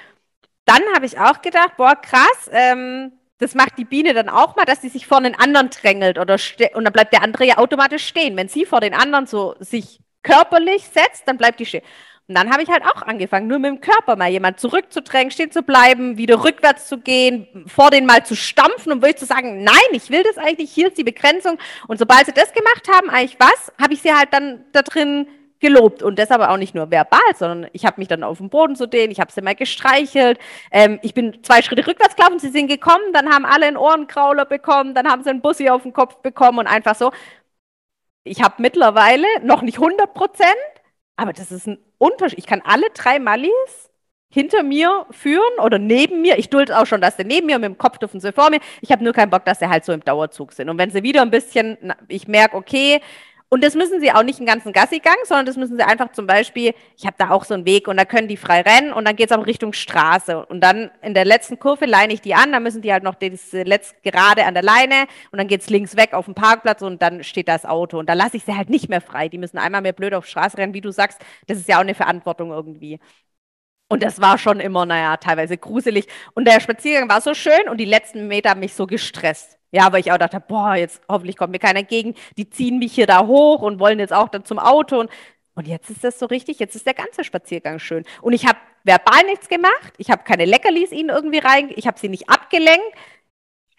A: dann habe ich auch gedacht, boah, krass, ähm, das macht die Biene dann auch mal, dass sie sich vor den anderen drängelt oder und dann bleibt der andere ja automatisch stehen. Wenn sie vor den anderen so sich körperlich setzt, dann bleibt die stehen. Und dann habe ich halt auch angefangen, nur mit dem Körper mal jemand zurückzudrängen, stehen zu bleiben, wieder rückwärts zu gehen, vor den mal zu stampfen und wirklich zu sagen, nein, ich will das eigentlich, hier ist die Begrenzung. Und sobald sie das gemacht haben, eigentlich was, habe ich sie halt dann da drin gelobt und das aber auch nicht nur verbal, sondern ich habe mich dann auf den Boden zu denen, ich habe sie mal gestreichelt, ähm, ich bin zwei Schritte rückwärts gelaufen, sie sind gekommen, dann haben alle einen Ohrenkrauler bekommen, dann haben sie einen Bussi auf den Kopf bekommen und einfach so. Ich habe mittlerweile noch nicht 100 Prozent, aber das ist ein Unterschied. Ich kann alle drei Mallis hinter mir führen oder neben mir. Ich dulde auch schon, dass sie neben mir mit dem Kopf dürfen sie vor mir. Ich habe nur keinen Bock, dass sie halt so im Dauerzug sind. Und wenn sie wieder ein bisschen, ich merke, okay, und das müssen sie auch nicht einen ganzen Gassigang, sondern das müssen sie einfach zum Beispiel, ich habe da auch so einen Weg und da können die frei rennen und dann geht es auch Richtung Straße. Und dann in der letzten Kurve leine ich die an, dann müssen die halt noch das letzte gerade an der Leine und dann geht es links weg auf den Parkplatz und dann steht das Auto. Und da lasse ich sie halt nicht mehr frei. Die müssen einmal mehr blöd auf Straße rennen, wie du sagst. Das ist ja auch eine Verantwortung irgendwie. Und das war schon immer, naja, teilweise gruselig. Und der Spaziergang war so schön und die letzten Meter haben mich so gestresst. Ja, aber ich auch dachte, boah, jetzt hoffentlich kommt mir keiner entgegen. Die ziehen mich hier da hoch und wollen jetzt auch dann zum Auto. Und, und jetzt ist das so richtig, jetzt ist der ganze Spaziergang schön. Und ich habe verbal nichts gemacht. Ich habe keine Leckerlis ihnen irgendwie rein. Ich habe sie nicht abgelenkt.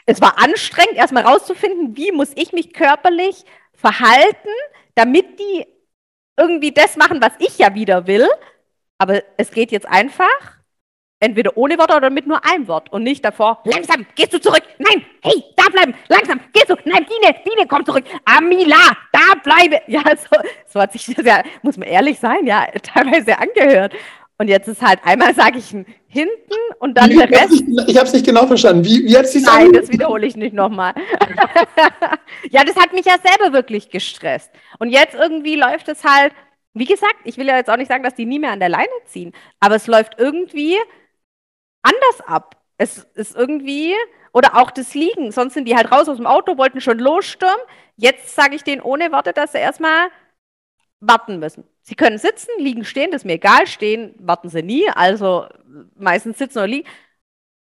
A: Es war anstrengend, erstmal rauszufinden, wie muss ich mich körperlich verhalten, damit die irgendwie das machen, was ich ja wieder will. Aber es geht jetzt einfach entweder ohne Wort oder mit nur einem Wort und nicht davor, langsam, gehst du zurück, nein, hey, da bleiben, langsam, gehst du, nein, Dine, Dine, komm zurück, Amila, da bleibe. [LAUGHS] Ja, so, so hat sich das ja, muss man ehrlich sein, ja, teilweise angehört. Und jetzt ist halt einmal sage ich hinten und dann
B: wie,
A: der Rest.
B: Ich habe es nicht genau verstanden. Wie, wie hat sie
A: Nein, das wiederhole ich nicht nochmal. [LAUGHS] ja, das hat mich ja selber wirklich gestresst. Und jetzt irgendwie läuft es halt, wie gesagt, ich will ja jetzt auch nicht sagen, dass die nie mehr an der Leine ziehen, aber es läuft irgendwie anders ab. Es ist irgendwie, oder auch das Liegen, sonst sind die halt raus aus dem Auto, wollten schon losstürmen. Jetzt sage ich denen ohne Worte, dass sie erstmal warten müssen. Sie können sitzen, liegen, stehen, das ist mir egal. Stehen warten sie nie, also meistens sitzen oder liegen.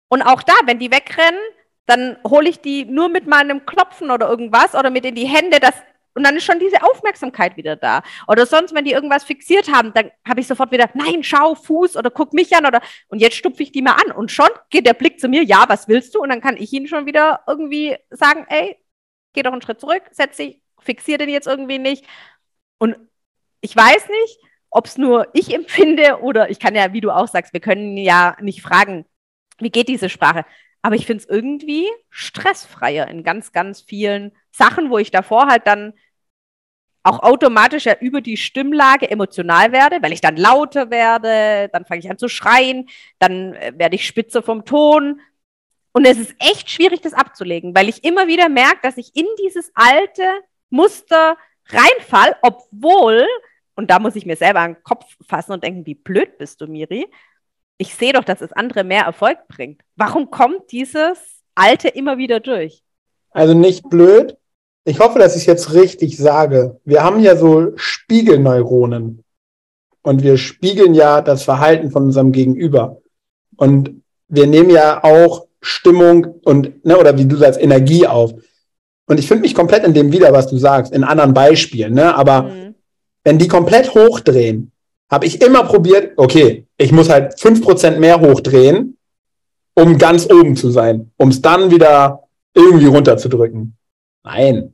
A: Und auch da, wenn die wegrennen, dann hole ich die nur mit meinem Klopfen oder irgendwas oder mit in die Hände, dass und dann ist schon diese Aufmerksamkeit wieder da. Oder sonst, wenn die irgendwas fixiert haben, dann habe ich sofort wieder, nein, schau, Fuß oder guck mich an oder und jetzt stupfe ich die mal an. Und schon geht der Blick zu mir, ja, was willst du? Und dann kann ich ihnen schon wieder irgendwie sagen, ey, geh doch einen Schritt zurück, setz dich, fixier den jetzt irgendwie nicht. Und ich weiß nicht, ob es nur ich empfinde oder ich kann ja, wie du auch sagst, wir können ja nicht fragen, wie geht diese Sprache. Aber ich finde es irgendwie stressfreier in ganz, ganz vielen Sachen, wo ich davor halt dann auch automatisch ja über die Stimmlage emotional werde, weil ich dann lauter werde, dann fange ich an zu schreien, dann äh, werde ich spitze vom Ton. Und es ist echt schwierig, das abzulegen, weil ich immer wieder merke, dass ich in dieses alte Muster reinfall, obwohl, und da muss ich mir selber den Kopf fassen und denken, wie blöd bist du, Miri, ich sehe doch, dass es andere mehr Erfolg bringt. Warum kommt dieses Alte immer wieder durch?
B: Also nicht blöd. Ich hoffe, dass ich es jetzt richtig sage. Wir haben ja so Spiegelneuronen. Und wir spiegeln ja das Verhalten von unserem Gegenüber. Und wir nehmen ja auch Stimmung und, ne, oder wie du sagst, Energie auf. Und ich finde mich komplett in dem wieder, was du sagst, in anderen Beispielen, ne? Aber mhm. wenn die komplett hochdrehen, habe ich immer probiert, okay, ich muss halt fünf Prozent mehr hochdrehen, um ganz oben zu sein, um es dann wieder irgendwie runterzudrücken. Nein.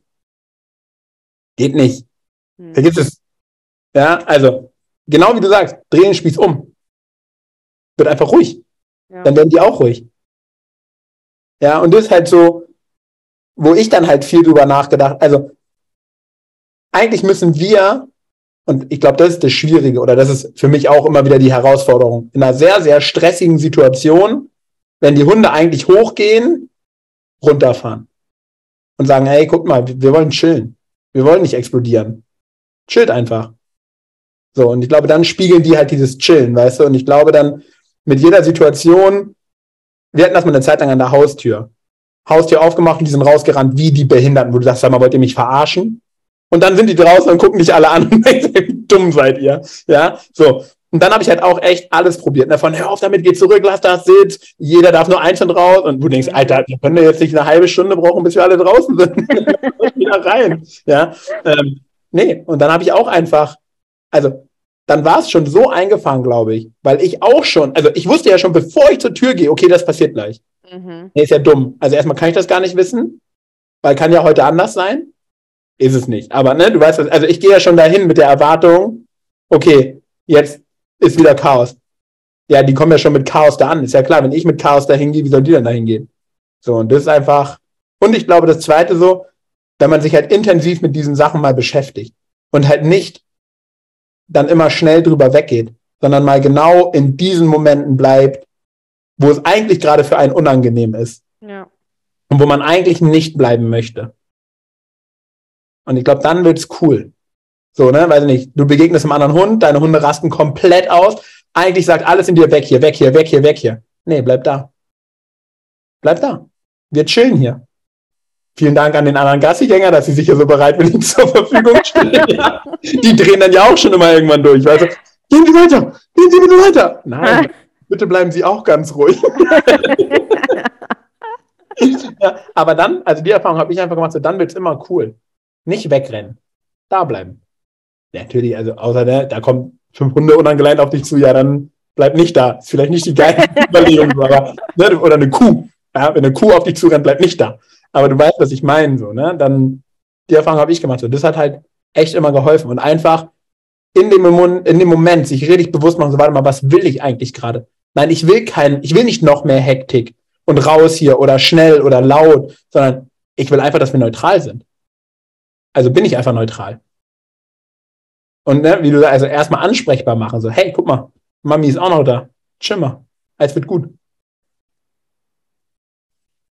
B: Geht nicht. Hm. Vergiss es. Ja, also, genau wie du sagst, dreh den Spieß um. Wird einfach ruhig. Ja. Dann werden die auch ruhig. Ja, und das ist halt so, wo ich dann halt viel drüber nachgedacht, also, eigentlich müssen wir und ich glaube, das ist das Schwierige oder das ist für mich auch immer wieder die Herausforderung. In einer sehr, sehr stressigen Situation, wenn die Hunde eigentlich hochgehen, runterfahren und sagen, hey, guck mal, wir wollen chillen. Wir wollen nicht explodieren. Chillt einfach. So, und ich glaube, dann spiegeln die halt dieses Chillen, weißt du? Und ich glaube dann mit jeder Situation, wir hatten das mal eine Zeit lang an der Haustür. Haustür aufgemacht und die sind rausgerannt wie die Behinderten, wo du sagst, sag mal, wollt ihr mich verarschen? Und dann sind die draußen und gucken dich alle an [LAUGHS] und denken, wie dumm seid ihr? Ja, so. Und dann habe ich halt auch echt alles probiert. Ne? Von hör auf damit, geh zurück, lass das Sitz, jeder darf nur einzeln raus. Und du denkst, Alter, wir können jetzt nicht eine halbe Stunde brauchen, bis wir alle draußen sind. [LAUGHS] [LAUGHS] wieder rein. Ja. Ähm, nee, und dann habe ich auch einfach, also dann war es schon so eingefahren, glaube ich, weil ich auch schon, also ich wusste ja schon, bevor ich zur Tür gehe, okay, das passiert gleich. Mhm. Nee, ist ja dumm. Also erstmal kann ich das gar nicht wissen, weil kann ja heute anders sein. Ist es nicht. Aber ne, du weißt, also ich gehe ja schon dahin mit der Erwartung, okay, jetzt ist wieder Chaos. Ja, die kommen ja schon mit Chaos da an. Ist ja klar, wenn ich mit Chaos dahin gehe, wie soll die denn dahin gehen? So, und das ist einfach. Und ich glaube, das zweite so, wenn man sich halt intensiv mit diesen Sachen mal beschäftigt und halt nicht dann immer schnell drüber weggeht, sondern mal genau in diesen Momenten bleibt, wo es eigentlich gerade für einen unangenehm ist. Ja. Und wo man eigentlich nicht bleiben möchte. Und ich glaube, dann wird's cool. So, ne, weiß ich nicht, du begegnest einem anderen Hund, deine Hunde rasten komplett aus. Eigentlich sagt alles in dir weg hier, weg hier, weg hier, weg hier. Nee, bleib da. Bleib da. Wir chillen hier. Vielen Dank an den anderen Gassigänger, dass sie sich hier so bereitwillig [LAUGHS] zur Verfügung stellen. [LAUGHS] Die drehen dann ja auch schon immer irgendwann durch. Du? Gehen Sie weiter, gehen Sie bitte weiter. Nein, [LAUGHS] bitte bleiben Sie auch ganz ruhig. ja, aber dann, also die Erfahrung habe ich einfach gemacht, so dann wird es immer cool. Nicht wegrennen. Da bleiben natürlich, also außer der, da kommen fünf Hunde unangeleint auf dich zu, ja, dann bleib nicht da. Ist vielleicht nicht die geile [LAUGHS] Überlegung, aber, ne, oder eine Kuh. Ja, wenn eine Kuh auf dich zurennt, bleib nicht da. Aber du weißt, was ich meine, so, ne? Dann, die Erfahrung habe ich gemacht. So, das hat halt echt immer geholfen. Und einfach in dem, Moment, in dem Moment sich richtig bewusst machen, so, warte mal, was will ich eigentlich gerade? Nein, ich will kein, ich will nicht noch mehr Hektik und raus hier oder schnell oder laut, sondern ich will einfach, dass wir neutral sind. Also bin ich einfach neutral. Und ne, wie du also erstmal ansprechbar machen, so, hey, guck mal, Mami ist auch noch da. Schimmer. Alles wird gut.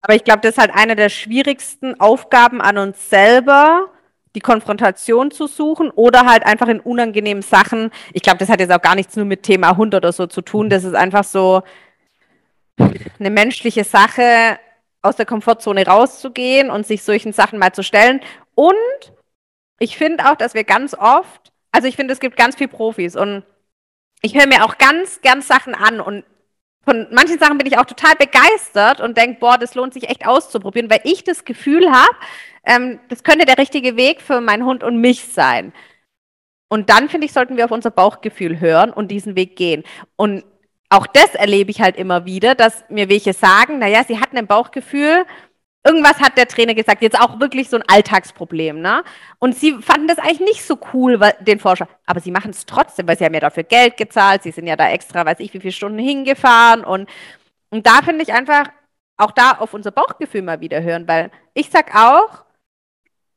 A: Aber ich glaube, das ist halt eine der schwierigsten Aufgaben an uns selber, die Konfrontation zu suchen oder halt einfach in unangenehmen Sachen. Ich glaube, das hat jetzt auch gar nichts nur mit Thema Hund oder so zu tun. Das ist einfach so eine menschliche Sache, aus der Komfortzone rauszugehen und sich solchen Sachen mal zu stellen. Und ich finde auch, dass wir ganz oft also ich finde, es gibt ganz viele Profis und ich höre mir auch ganz, ganz Sachen an und von manchen Sachen bin ich auch total begeistert und denke, boah, das lohnt sich echt auszuprobieren, weil ich das Gefühl habe, ähm, das könnte der richtige Weg für meinen Hund und mich sein. Und dann, finde ich, sollten wir auf unser Bauchgefühl hören und diesen Weg gehen. Und auch das erlebe ich halt immer wieder, dass mir welche sagen, naja, sie hatten ein Bauchgefühl, irgendwas hat der Trainer gesagt, jetzt auch wirklich so ein Alltagsproblem, ne? Und sie fanden das eigentlich nicht so cool, den Forscher. Aber sie machen es trotzdem, weil sie haben ja dafür Geld gezahlt, sie sind ja da extra, weiß ich, wie viele Stunden hingefahren und, und da finde ich einfach, auch da auf unser Bauchgefühl mal wieder hören, weil ich sag auch,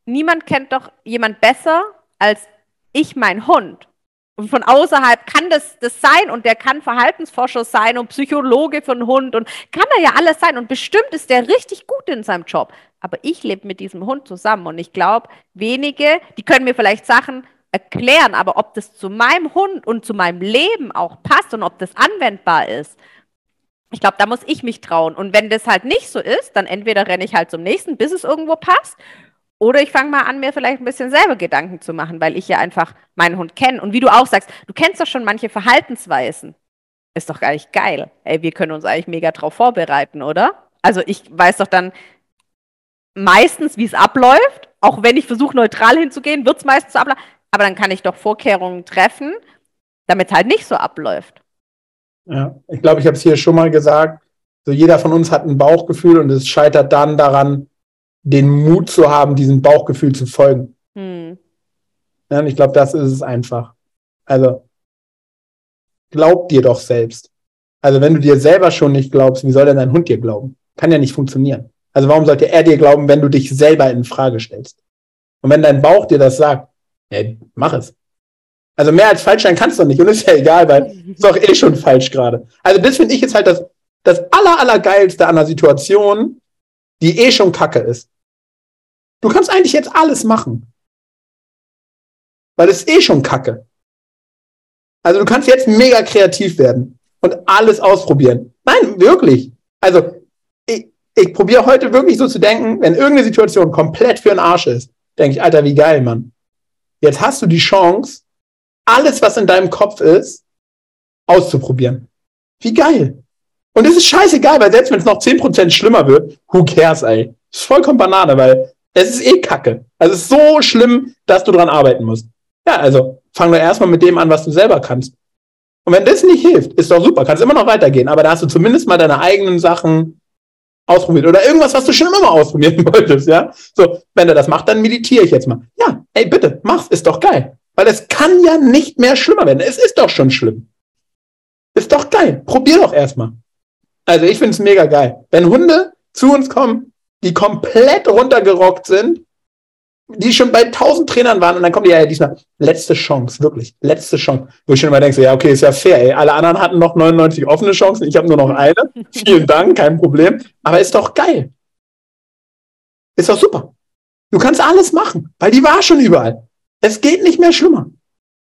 A: niemand kennt doch jemand besser als ich mein Hund. Und von außerhalb kann das, das sein und der kann Verhaltensforscher sein und Psychologe einen Hund und kann er ja alles sein und bestimmt ist der richtig gut in seinem Job. Aber ich lebe mit diesem Hund zusammen und ich glaube, wenige, die können mir vielleicht Sachen erklären, aber ob das zu meinem Hund und zu meinem Leben auch passt und ob das anwendbar ist, ich glaube, da muss ich mich trauen. Und wenn das halt nicht so ist, dann entweder renne ich halt zum nächsten, bis es irgendwo passt, oder ich fange mal an, mir vielleicht ein bisschen selber Gedanken zu machen, weil ich ja einfach meinen Hund kenne. Und wie du auch sagst, du kennst doch schon manche Verhaltensweisen. Ist doch gar nicht geil. Ey, wir können uns eigentlich mega drauf vorbereiten, oder? Also ich weiß doch dann meistens, wie es abläuft. Auch wenn ich versuche, neutral hinzugehen, wird es meistens so ablaufen. Aber dann kann ich doch Vorkehrungen treffen, damit es halt nicht so abläuft.
B: Ja, ich glaube, ich habe es hier schon mal gesagt. So jeder von uns hat ein Bauchgefühl und es scheitert dann daran, den Mut zu haben, diesem Bauchgefühl zu folgen. Hm. Ja, und ich glaube, das ist es einfach. Also, glaub dir doch selbst. Also, wenn du dir selber schon nicht glaubst, wie soll denn dein Hund dir glauben? Kann ja nicht funktionieren. Also, warum sollte er dir glauben, wenn du dich selber in Frage stellst? Und wenn dein Bauch dir das sagt, ja, mach es. Also mehr als falsch sein kannst du nicht. Und ist ja egal, weil ist doch eh schon falsch gerade. Also das finde ich jetzt halt das, das aller, aller geilste an der Situation, die eh schon kacke ist. Du kannst eigentlich jetzt alles machen. Weil es eh schon kacke. Also du kannst jetzt mega kreativ werden und alles ausprobieren. Nein, wirklich. Also ich, ich probiere heute wirklich so zu denken, wenn irgendeine Situation komplett für den Arsch ist, denke ich, Alter, wie geil, Mann. Jetzt hast du die Chance, alles, was in deinem Kopf ist, auszuprobieren. Wie geil. Und es ist scheißegal, weil selbst wenn es noch 10% schlimmer wird, who cares, ey. Ist vollkommen Banane, weil es ist eh Kacke. Also es ist so schlimm, dass du dran arbeiten musst. Ja, also fang doch erstmal mit dem an, was du selber kannst. Und wenn das nicht hilft, ist doch super, kannst immer noch weitergehen, aber da hast du zumindest mal deine eigenen Sachen ausprobiert oder irgendwas, was du schon immer mal ausprobieren [LAUGHS] wolltest, ja? So, wenn er das macht, dann meditiere ich jetzt mal. Ja, ey, bitte, mach's, ist doch geil. Weil es kann ja nicht mehr schlimmer werden. Es ist doch schon schlimm. Ist doch geil. Probier doch erstmal. Also ich finde es mega geil. Wenn Hunde zu uns kommen, die komplett runtergerockt sind, die schon bei tausend Trainern waren und dann kommen die ja diesmal letzte Chance, wirklich, letzte Chance. Wo ich schon immer denke, so, ja, okay, ist ja fair, ey. Alle anderen hatten noch 99 offene Chancen, ich habe nur noch eine. [LAUGHS] Vielen Dank, kein Problem. Aber ist doch geil. Ist doch super. Du kannst alles machen, weil die war schon überall. Es geht nicht mehr schlimmer.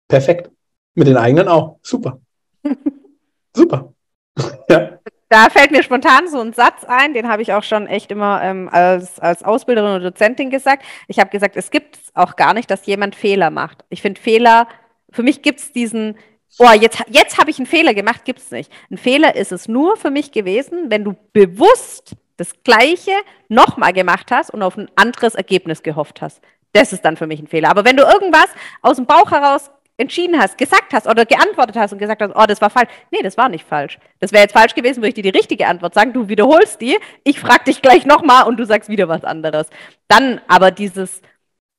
B: Perfekt. Mit den eigenen auch. Super. [LAUGHS] super. [LAUGHS]
A: ja. Da fällt mir spontan so ein Satz ein, den habe ich auch schon echt immer ähm, als, als Ausbilderin und Dozentin gesagt. Ich habe gesagt, es gibt auch gar nicht, dass jemand Fehler macht. Ich finde Fehler, für mich gibt es diesen, oh, jetzt, jetzt habe ich einen Fehler gemacht, gibt es nicht. Ein Fehler ist es nur für mich gewesen, wenn du bewusst das Gleiche nochmal gemacht hast und auf ein anderes Ergebnis gehofft hast. Das ist dann für mich ein Fehler. Aber wenn du irgendwas aus dem Bauch heraus entschieden hast, gesagt hast oder geantwortet hast und gesagt hast, oh, das war falsch. Nee, das war nicht falsch. Das wäre jetzt falsch gewesen, würde ich dir die richtige Antwort sagen. Du wiederholst die, ich frage dich gleich nochmal und du sagst wieder was anderes. Dann aber dieses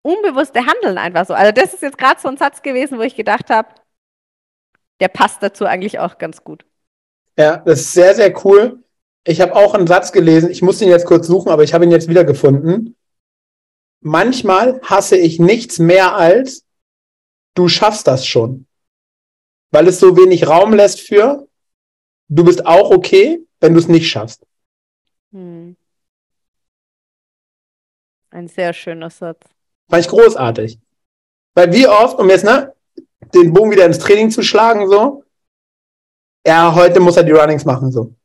A: unbewusste Handeln einfach so. Also das ist jetzt gerade so ein Satz gewesen, wo ich gedacht habe, der passt dazu eigentlich auch ganz gut.
B: Ja, das ist sehr, sehr cool. Ich habe auch einen Satz gelesen, ich muss ihn jetzt kurz suchen, aber ich habe ihn jetzt wieder gefunden. Manchmal hasse ich nichts mehr als, du schaffst das schon. Weil es so wenig Raum lässt für, du bist auch okay, wenn du es nicht schaffst. Hm.
A: Ein sehr schöner Satz.
B: Fand ich großartig. Weil wie oft, um jetzt, ne, den Bogen wieder ins Training zu schlagen, so, ja, heute muss er die Runnings machen, so.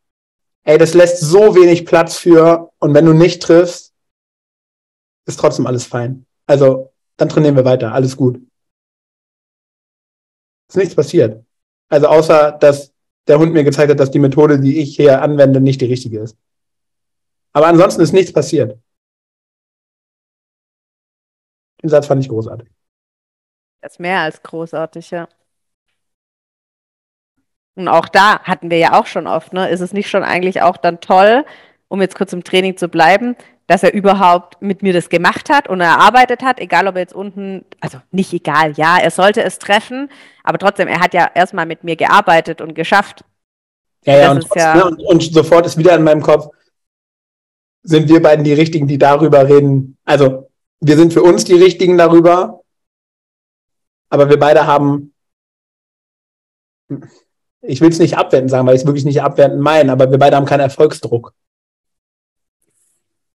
B: Ey, das lässt so wenig Platz für, und wenn du nicht triffst, ist trotzdem alles fein. Also, dann trainieren wir weiter, alles gut. Ist nichts passiert. Also außer, dass der Hund mir gezeigt hat, dass die Methode, die ich hier anwende, nicht die richtige ist. Aber ansonsten ist nichts passiert. Den Satz fand ich großartig.
A: Das ist mehr als großartig, ja. Und auch da hatten wir ja auch schon oft, ne? Ist es nicht schon eigentlich auch dann toll, um jetzt kurz im Training zu bleiben, dass er überhaupt mit mir das gemacht hat und erarbeitet hat, egal ob er jetzt unten, also nicht egal, ja, er sollte es treffen, aber trotzdem, er hat ja erstmal mit mir gearbeitet und geschafft.
B: Ja, ja, und, trotzdem, ja ne, und, und, sofort ist wieder in meinem Kopf, sind wir beiden die Richtigen, die darüber reden. Also, wir sind für uns die Richtigen darüber, aber wir beide haben, ich will es nicht abwertend sagen, weil ich es wirklich nicht abwertend meine, aber wir beide haben keinen Erfolgsdruck.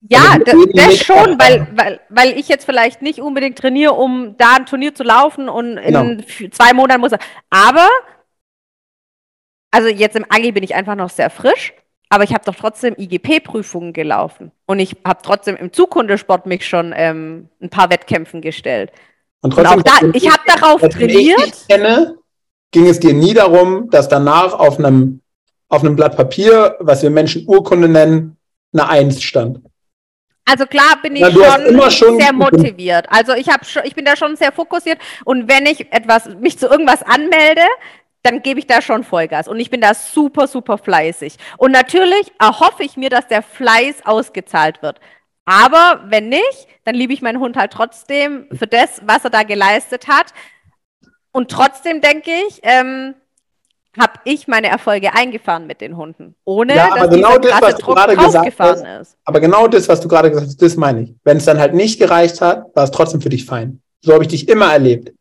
A: Ja, das, das schon, weil, weil, weil ich jetzt vielleicht nicht unbedingt trainiere, um da ein Turnier zu laufen und in genau. zwei Monaten muss er. Aber, also jetzt im Agi bin ich einfach noch sehr frisch, aber ich habe doch trotzdem IGP-Prüfungen gelaufen. Und ich habe trotzdem im Zukundesport mich schon ähm, ein paar Wettkämpfen gestellt.
B: Und, trotzdem, und auch
A: da, ich habe darauf trainiert.
B: Ich kenne, ging es dir nie darum, dass danach auf einem, auf einem Blatt Papier, was wir Menschen Urkunde nennen, eine Eins stand.
A: Also klar bin ich ja, schon, schon, sehr motiviert. Also ich habe ich bin da schon sehr fokussiert und wenn ich etwas mich zu irgendwas anmelde, dann gebe ich da schon Vollgas und ich bin da super super fleißig. Und natürlich erhoffe ich mir, dass der Fleiß ausgezahlt wird. Aber wenn nicht, dann liebe ich meinen Hund halt trotzdem für das, was er da geleistet hat. Und trotzdem denke ich, ähm, habe ich meine Erfolge eingefahren mit den Hunden, ohne ja,
B: dass genau dieser das, was Druck gerade gesagt hast, ist. Aber genau das, was du gerade gesagt hast, das meine ich. Wenn es dann halt nicht gereicht hat, war es trotzdem für dich fein. So habe ich dich immer erlebt.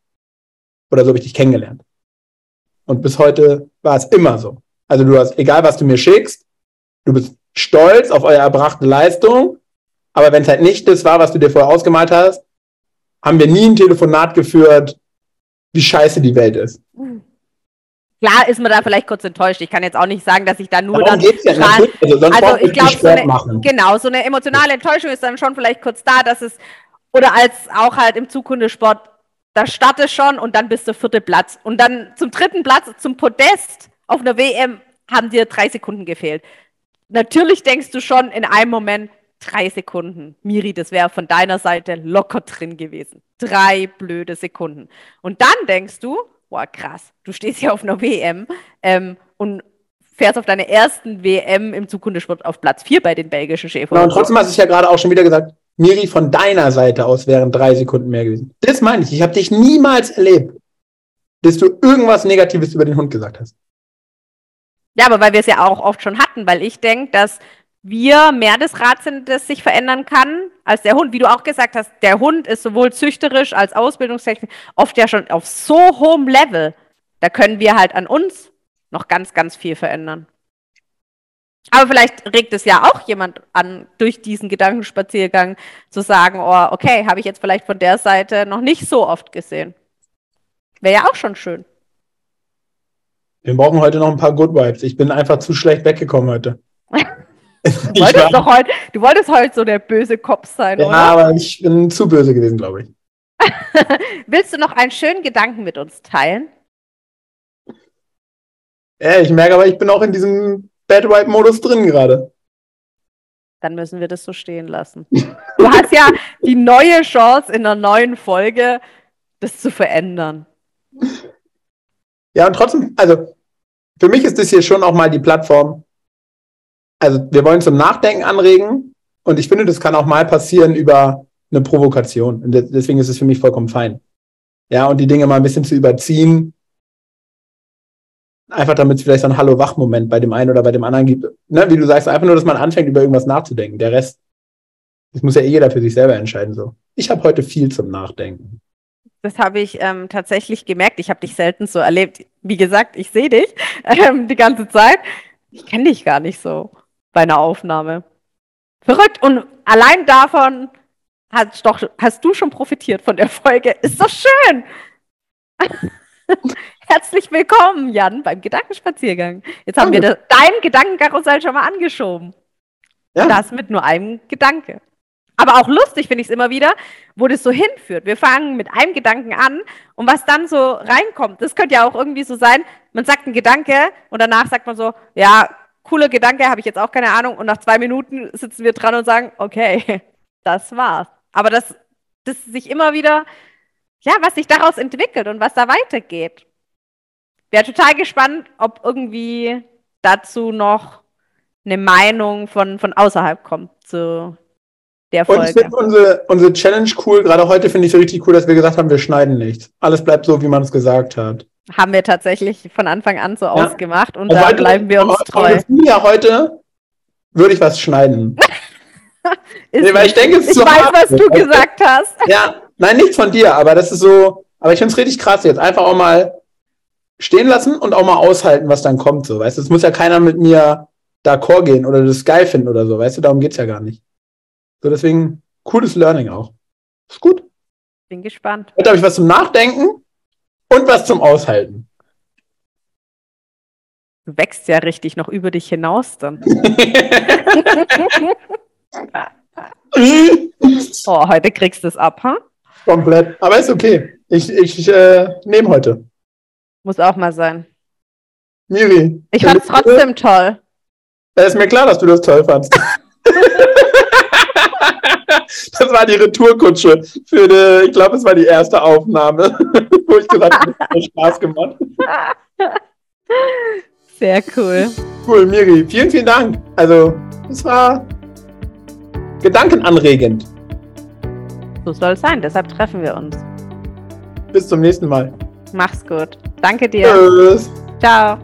B: Oder so habe ich dich kennengelernt. Und bis heute war es immer so. Also du hast, egal was du mir schickst, du bist stolz auf eure erbrachte Leistung, aber wenn es halt nicht das war, was du dir vorher ausgemalt hast, haben wir nie ein Telefonat geführt, wie scheiße die Welt ist. Mhm.
A: Klar ist man da vielleicht kurz enttäuscht. Ich kann jetzt auch nicht sagen, dass ich da nur
B: Darum
A: dann.
B: geht's ja natürlich. Also, sonst
A: also ich glaube,
B: nicht
A: so eine, genau, so eine emotionale Enttäuschung ist dann schon vielleicht kurz da, dass es, oder als auch halt im Zukundesport, da startest schon und dann bist du vierte Platz. Und dann zum dritten Platz, zum Podest auf einer WM, haben dir drei Sekunden gefehlt. Natürlich denkst du schon in einem Moment, drei Sekunden. Miri, das wäre von deiner Seite locker drin gewesen. Drei blöde Sekunden. Und dann denkst du, boah, krass, du stehst ja auf einer WM ähm, und fährst auf deiner ersten WM im Zukundesport auf Platz 4 bei den belgischen Schäfern.
B: Und trotzdem hast du es ja gerade auch schon wieder gesagt, Miri, von deiner Seite aus wären drei Sekunden mehr gewesen. Das meine ich. Ich habe dich niemals erlebt, dass du irgendwas Negatives über den Hund gesagt hast.
A: Ja, aber weil wir es ja auch oft schon hatten, weil ich denke, dass wir mehr das Rad sind, das sich verändern kann, als der Hund. Wie du auch gesagt hast, der Hund ist sowohl züchterisch als Ausbildungstechnik oft ja schon auf so hohem Level. Da können wir halt an uns noch ganz, ganz viel verändern. Aber vielleicht regt es ja auch jemand an, durch diesen Gedankenspaziergang zu sagen, oh, okay, habe ich jetzt vielleicht von der Seite noch nicht so oft gesehen. Wäre ja auch schon schön.
B: Wir brauchen heute noch ein paar Good Vibes. Ich bin einfach zu schlecht weggekommen heute. [LAUGHS]
A: Du wolltest, doch heute, du wolltest heute so der böse Kopf sein,
B: ja,
A: oder?
B: aber ich bin zu böse gewesen, glaube ich. [LAUGHS]
A: Willst du noch einen schönen Gedanken mit uns teilen?
B: Ja, ich merke aber, ich bin auch in diesem Bad Vibe-Modus drin gerade.
A: Dann müssen wir das so stehen lassen. [LAUGHS] Du hast ja die neue Chance in einer neuen Folge, das zu verändern.
B: Ja, und trotzdem, also für mich ist das hier schon auch mal die Plattform. Also wir wollen zum Nachdenken anregen und ich finde, das kann auch mal passieren über eine Provokation. Und de- deswegen ist es für mich vollkommen fein. Ja, und die Dinge mal ein bisschen zu überziehen. Einfach damit es vielleicht so einen Hallo-Wach-Moment bei dem einen oder bei dem anderen gibt. Ne, wie du sagst, einfach nur, dass man anfängt, über irgendwas nachzudenken. Der Rest, das muss ja eh jeder für sich selber entscheiden. So. Ich habe heute viel zum Nachdenken.
A: Das habe ich ähm, tatsächlich gemerkt. Ich habe dich selten so erlebt. Wie gesagt, ich sehe dich [LAUGHS] ähm, die ganze Zeit. Ich kenne dich gar nicht so bei einer Aufnahme. Verrückt. Und allein davon hast, doch, hast du schon profitiert von der Folge. Ist doch schön. [LAUGHS] Herzlich willkommen, Jan, beim Gedankenspaziergang. Jetzt haben wir das, dein Gedankenkarussell schon mal angeschoben.
B: Ja.
A: Das mit nur einem Gedanke. Aber auch lustig finde ich es immer wieder, wo das so hinführt. Wir fangen mit einem Gedanken an und was dann so reinkommt, das könnte ja auch irgendwie so sein, man sagt einen Gedanke und danach sagt man so, ja, cooler Gedanke, habe ich jetzt auch keine Ahnung und nach zwei Minuten sitzen wir dran und sagen, okay, [LAUGHS] das war's. Aber das, das sich immer wieder, ja, was sich daraus entwickelt und was da weitergeht. Wäre total gespannt, ob irgendwie dazu noch eine Meinung von, von außerhalb kommt zu der
B: Und ich
A: Folge.
B: finde unsere, unsere Challenge cool. Gerade heute finde ich so richtig cool, dass wir gesagt haben, wir schneiden nichts. Alles bleibt so, wie man es gesagt hat.
A: Haben wir tatsächlich von Anfang an so
B: Ja.
A: ausgemacht und
B: Und
A: da
B: heute-
A: bleiben wir uns treu.
B: Her heute würde ich was schneiden. [LAUGHS] Nee, weil ich denke, es ist
A: ich
B: zu
A: weiß, was
B: du
A: gesagt hast.
B: Ja, nein, nicht von dir, aber das ist so, aber ich finde es richtig krass jetzt. Einfach auch mal stehen lassen und auch mal aushalten, was dann kommt. So, weißt du, es muss ja keiner mit mir d'accord gehen oder das geil finden oder so, weißt du, darum geht's ja gar nicht. So, deswegen cooles Learning auch. Ist gut.
A: Bin gespannt.
B: Heute habe ich was zum Nachdenken und was zum Aushalten.
A: Du wächst ja richtig noch über dich hinaus dann. [LAUGHS] Oh, heute kriegst du es ab, ha?
B: Komplett. Aber ist okay. Ich, ich äh, nehme heute.
A: Muss auch mal sein.
B: Miri.
A: Ich fand's trotzdem toll.
B: Es ist mir klar, dass du das toll fandst. [LAUGHS] das war die Retourkutsche für die, ich glaube, es war die erste Aufnahme, [LAUGHS] wo ich gesagt habe, es hat Spaß gemacht.
A: Sehr cool.
B: Cool, Miri. Vielen, vielen Dank. Also, es war gedankenanregend.
A: So soll es sein, deshalb treffen wir uns.
B: Bis zum nächsten Mal.
A: Mach's gut. Danke dir.
B: Tschüss.
A: Ciao.